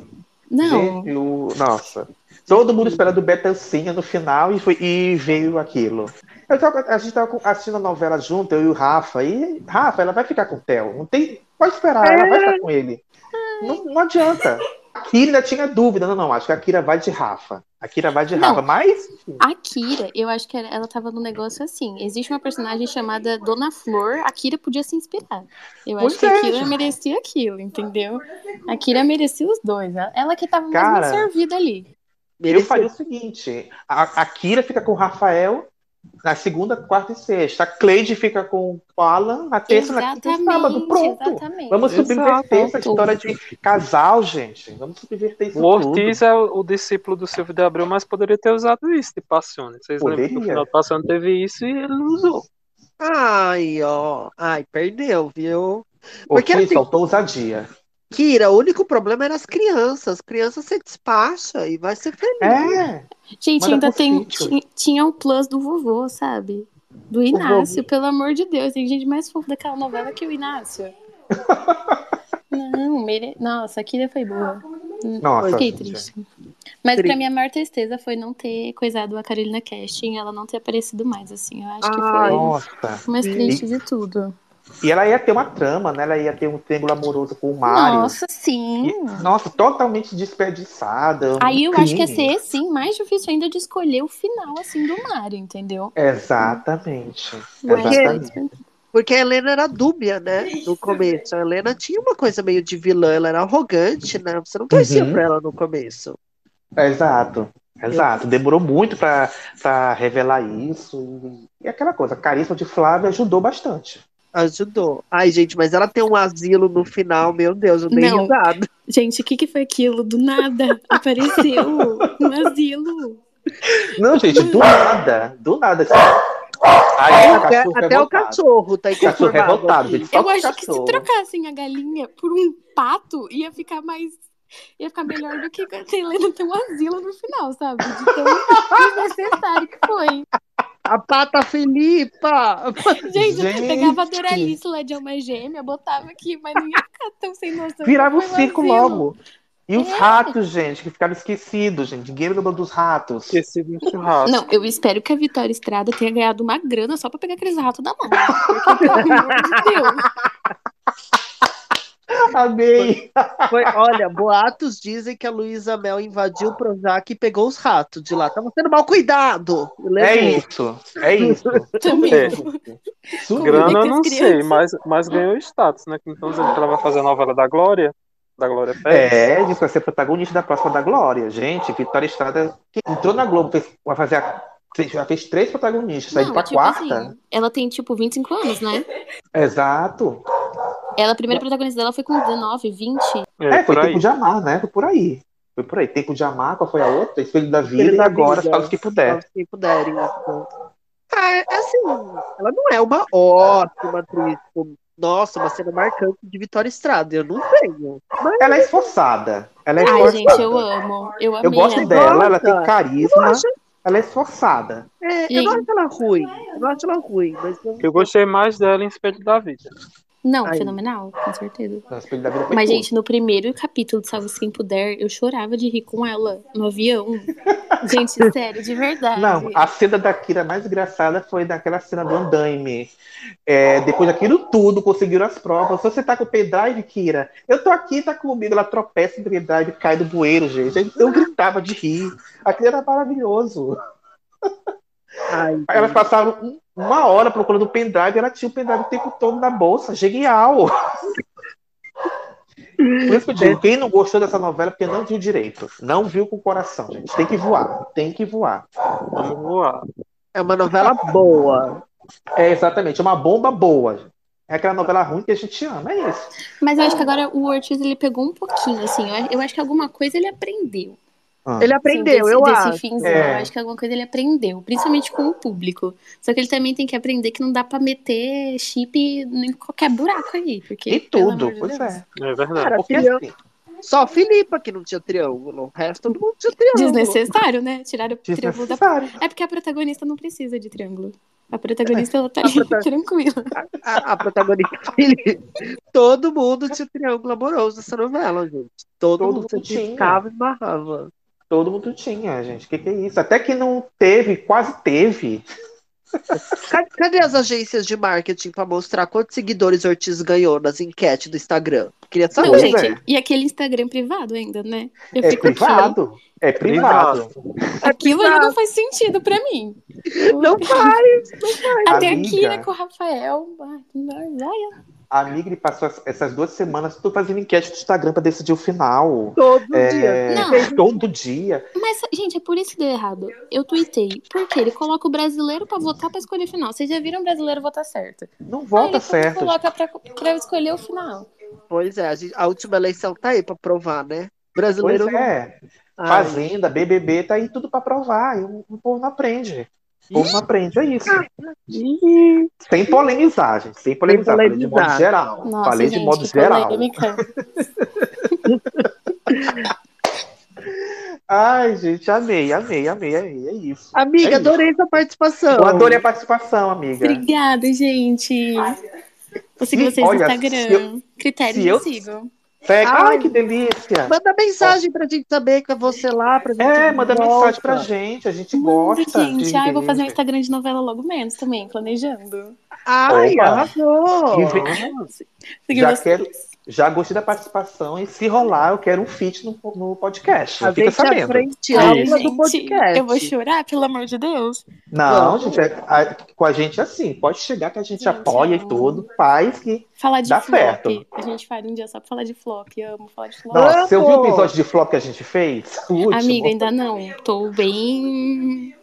Não. Gente, o- Nossa. Todo mundo esperando o Betancinha no final e, foi... e veio aquilo. Eu tava- a gente tava assistindo a novela junto, eu e o Rafa. E Rafa, ela vai ficar com o Theo. Não tem. Pode esperar, ela vai ficar com ele. Não, não adianta. A Kira ainda tinha dúvida. Não, não, acho que a Kira vai de Rafa. A Kira vai de Não. Rafa. Mas A Kira, eu acho que ela- tava num negócio assim. Existe uma personagem chamada Dona Flor, a Kira podia se inspirar. Eu Pois acho que é, a Kira gente. merecia aquilo, entendeu? A Kira merecia os dois. Ela- Ela que tava mais Cara, bem servida ali. eu faria o seguinte: a, a Kira fica com o Rafael Na segunda, quarta e sexta. A Cleide fica com o Alan na terça, na quinta e sábado. Pronto. exatamente. Vamos subverter essa Exato. história de casal, gente. Vamos subverter isso O Ortiz é o, discípulo do Silvio de Abreu, mas poderia ter usado isso de Passione. Vocês lembram que no Poderia. final do Passione teve isso e ele não usou. Ai, ó. Ai, perdeu, viu? tudo. Porque Ortiz assim, faltou ousadia. Kira, o único problema era as crianças. As crianças você despacha e vai ser feliz. É. Gente, Manda ainda pro tem, tinha o plus do vovô, sabe? Do Inácio, pelo amor de Deus. Tem gente mais fofa daquela novela que o Inácio. Não, mere... nossa, a Kira foi boa. Nossa, Fiquei gente. triste. Mas Triste. pra mim a maior tristeza foi não ter coisado a Carolina Casting, ela não ter aparecido mais, assim. Eu acho que Ai, foi Nossa. o mais triste E, de tudo. E ela ia ter uma trama, né? Ela ia ter um triângulo amoroso com o Mário. Nossa, sim. E- nossa, totalmente desperdiçada. um Aí eu acho que ia crime. ser, sim, mais difícil ainda de escolher o final, assim, do Mário, entendeu? Exatamente. Mas- Exatamente. Porque a Helena era dúbia, né? No começo. A Helena tinha uma coisa meio de vilã, ela era arrogante, né? Você não torcia Uhum. pra ela no começo. Exato. Exato. Demorou muito pra, pra revelar isso. E, e aquela coisa, a carisma de Flávia ajudou bastante. Ajudou. Ai, gente, mas ela tem um asilo no final, meu Deus, eu dei Não. risada. Gente, o que, que foi aquilo? Do nada apareceu um asilo. Não, gente, do nada. Do nada. Aí, o Até, cachorro até o cachorro tá Cachorro revoltado, gente. Eu acho que se trocassem a galinha por um pato, ia ficar mais. Ia ficar melhor do que a Helena ter um asilo no final, sabe? De tão desnecessário que foi. A pata Filipa! Gente, Gente. eu pegava a Doralice lá de alma gêmea, botava aqui, mas não ia ficar tão sem noção. Virava um circo logo. E os É. ratos, gente, que ficaram esquecidos, gente. Ninguém lembrou dos ratos. Esquecido no churrasco. Não, eu espero que a Vitória Estrada tenha ganhado uma grana só pra pegar aqueles ratos da mão. Porque, pelo amor de Deus. Amei. Foi, olha, boatos dizem que a Luísa Mel invadiu o Projac e pegou os ratos de lá. Tava sendo mal cuidado. É isso. É isso. É. Sumiu. Grana eu não crianças- sei, mas, mas ganhou status, né? Então dizendo que ela vai fazer a novela da Glória, da Glória Pérez. É, disse que vai ser protagonista da próxima da Glória. Gente, Vitória Estrada que entrou na Globo, fez, vai fazer a, já fez três protagonistas, saiu Não, pra tipo quarta. assim, ela tem tipo 25 anos, né? Exato. Ela, a primeira protagonista dela foi com 19, 20. É, É, foi por aí. Tempo de Amar, né? Foi por aí. Foi por aí. Tempo de Amar, qual foi a outra? Espelho da Vida Espelho e da agora Vida. Fala o que puder. Aos que puderem. assim. Ah, é assim, ela não é uma ótima atriz. tipo, Nossa, uma cena marcante de Vitória Estrada. Eu não tenho. Mas Ela é esforçada. Ela é Ai, esforçada. gente, eu amo. Eu amei Eu gosto ela. dela, ela tem carisma, acho- ela é esforçada. é, eu não acho ela ruim. Eu não acho ela ruim, mas eu- Eu gostei mais dela em Espelho da Vida. Não, Ai. fenomenal, com certeza. Da Vida foi Mas, gente, no primeiro capítulo de Salve-se Quem Puder, eu chorava de rir com ela no avião. Gente, sério, de verdade. Não, a cena da Kira mais engraçada foi daquela cena do andaime. É, depois daquilo tudo, conseguiram as provas. Se você tá com o pendrive, Kira, eu tô aqui, tá comigo. Ela tropeça no pendrive, cai do bueiro, gente. Eu gritava de rir. Aquilo era maravilhoso. Ai, elas passaram um- uma hora procurando o pendrive, ela tinha o pendrive o tempo todo na bolsa. Genial! Por isso que eu digo, quem não gostou dessa novela é porque não viu direito. Não viu com o coração, gente. Tem que voar. Tem que voar. Vamos voar. é uma novela boa. É exatamente, é uma bomba boa. É aquela novela ruim que a gente ama, é isso. Mas eu acho que agora o Ortiz ele pegou um pouquinho, assim. Eu acho que alguma coisa ele aprendeu. Ah. Ele aprendeu, desse, eu desse acho. finzinho. É. Eu acho que alguma coisa ele aprendeu, principalmente com o público. Só que ele também tem que aprender que não dá pra meter chip em qualquer buraco aí. Porque, E tudo, de pois Deus. é. É verdade. Cara, Porque assim, Só a Filipa que não tinha triângulo. O resto todo mundo tinha triângulo. Desnecessário, né? Tiraram o triângulo da. É porque a protagonista não precisa de triângulo. A protagonista, ela tá A prota- tranquila. A, a protagonista Filipe. Todo mundo tinha triângulo amoroso nessa novela, gente. Todo, Todo mundo ficava e marrava. Todo mundo tinha, gente. O que, que é isso? Até que não teve, quase teve. Cadê, as agências de marketing pra mostrar quantos seguidores Ortiz ganhou nas enquetes do Instagram? Queria saber. Não, gente, é. e aquele Instagram privado ainda, né? Eu É fico aqui. privado. É privado. Aquilo ali não faz sentido pra mim. Não faz, não faz. Até Amiga. a Kira com o Rafael. Ai. A amiga ele passou ess- essas duas semanas tô fazendo enquete no Instagram pra decidir o final. Todo É, dia. Não. Todo dia. Mas, gente, é por isso que deu errado. Eu tuitei. Porque ele coloca o brasileiro pra votar pra escolher o final. Vocês já viram o brasileiro votar certo? Não vota Aí ele certo. coloca pra, pra escolher o final. Pois é, a, gente- a última eleição tá aí pra provar, né? Brasileiro Pois é. Ai. Fazenda, BBB, tá aí tudo pra provar. E o, o povo não aprende. Povo não aprende, é isso. Sem polemizar, gente. Sem polemizar. Falei de modo geral. Nossa, Falei de gente, modo que geral. Ai, gente, amei, amei, amei, amei. É isso. Amiga, É isso. adorei sua participação. Eu adorei a participação, amiga. Obrigada, gente. Vou seguir Se- vocês no olha, Instagram. se eu- Critérios se eu- de sigam. Segue- Ai. Ai, que delícia. Manda mensagem pra gente saber que é você lá, pra gente. É, manda volta. mensagem pra gente. A gente Manda, gosta. gente. eu vou fazer um. Instagram de novela logo menos também, planejando. Ai, Opa. arrasou. E Seguir Já vocês. quero, já gostei da participação e se rolar, eu quero um feat no, no podcast. A Fica sabendo. aula do podcast. eu vou chorar, pelo amor de Deus. Não, Vamos. gente, é- a- com a gente é assim, pode chegar que a gente Gente, apoia amo. e tudo, faz que. Falar de Dá flop. certo. A gente faz um dia só pra falar de flop. Eu amo falar de flop. Nossa, você ouviu o episódio de flop que a gente fez? O último? Amiga, ainda não. Tô bem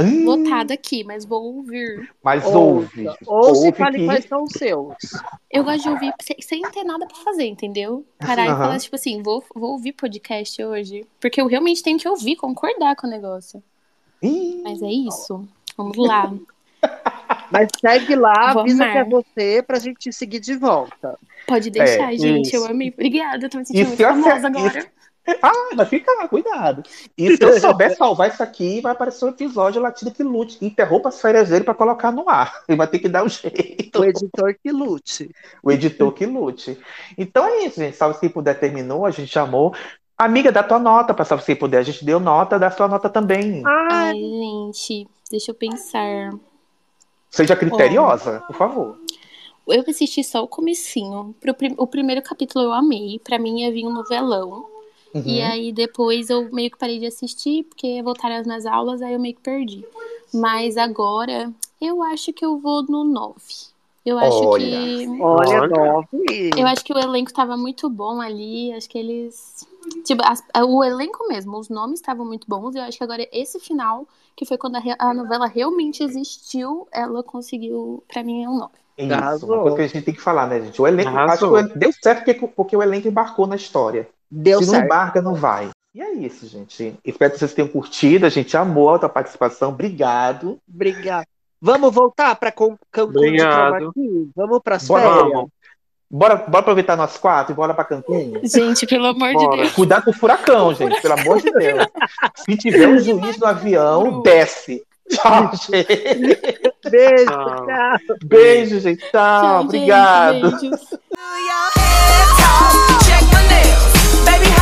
Hum, lotada aqui, mas vou ouvir. Mas ouve. Ouça e ouve fale que- quais são os seus. Eu gosto de ouvir sem, sem ter nada pra fazer, entendeu? Parar e Aham. falar, tipo assim, vou, vou ouvir podcast hoje. Porque eu realmente tenho que ouvir, concordar com o negócio. Ih, Mas é isso. Vamos lá. Mas segue lá, Vou avisa amar. que é você pra gente seguir de volta. Pode deixar, É, gente. isso. Eu amei. Obrigada, eu tô me E sentindo muito se eu famosa acer- agora. Ah, mas fica, cuidado. E se eu souber salvar isso aqui, vai aparecer um episódio latido que lute. Interrompa as férias dele pra colocar no ar. Ele vai ter que dar um jeito. O editor que lute. O editor que lute. Então é isso, gente. Salve se puder terminou, a gente chamou. Amiga, dá tua nota pra salve se puder. A gente deu nota, dá sua nota também. Ai, Ai, gente, deixa eu pensar. Seja criteriosa, por favor. Eu assisti só o comecinho. Pro prim- O primeiro capítulo eu amei. Pra mim ia vir um novelão. Uhum. E aí depois eu meio que parei de assistir, porque voltaram as minhas aulas, aí eu meio que perdi. Mas agora eu acho que eu vou no 9. Eu acho Olha. que. olha, Olha. nove. Eu acho que o elenco tava muito bom ali. Acho que eles. Tipo, as- o elenco mesmo, os nomes estavam muito bons. Eu acho que agora esse final, que foi quando a, re- a novela realmente existiu, ela conseguiu, pra mim, é um 9. É isso. Arrasou. Uma coisa que a gente tem que falar, né, gente? O elenco, acho que Arrasou. o elenco- deu certo porque, porque o elenco embarcou na história. Deu Se não certo. embarca, não vai. E é isso, gente. Espero que vocês tenham curtido. A gente amou a tua participação. Obrigado. Obrigada. Vamos voltar pra Con- Cancún de Obrigado. Vamos pras Bora, férias? Vamos. Bora, bora aproveitar nós quatro e bora pra Cancún? Gente, pelo amor de Bora. Deus. Cuidado com o furacão, gente. Pelo amor de Deus. Se tiver um juiz no avião, desce. Tchau, gente. Beijo, Tchau. tchau. Beijo, gente. Tchau. Tchau, gente, Obrigado. beijos. baby.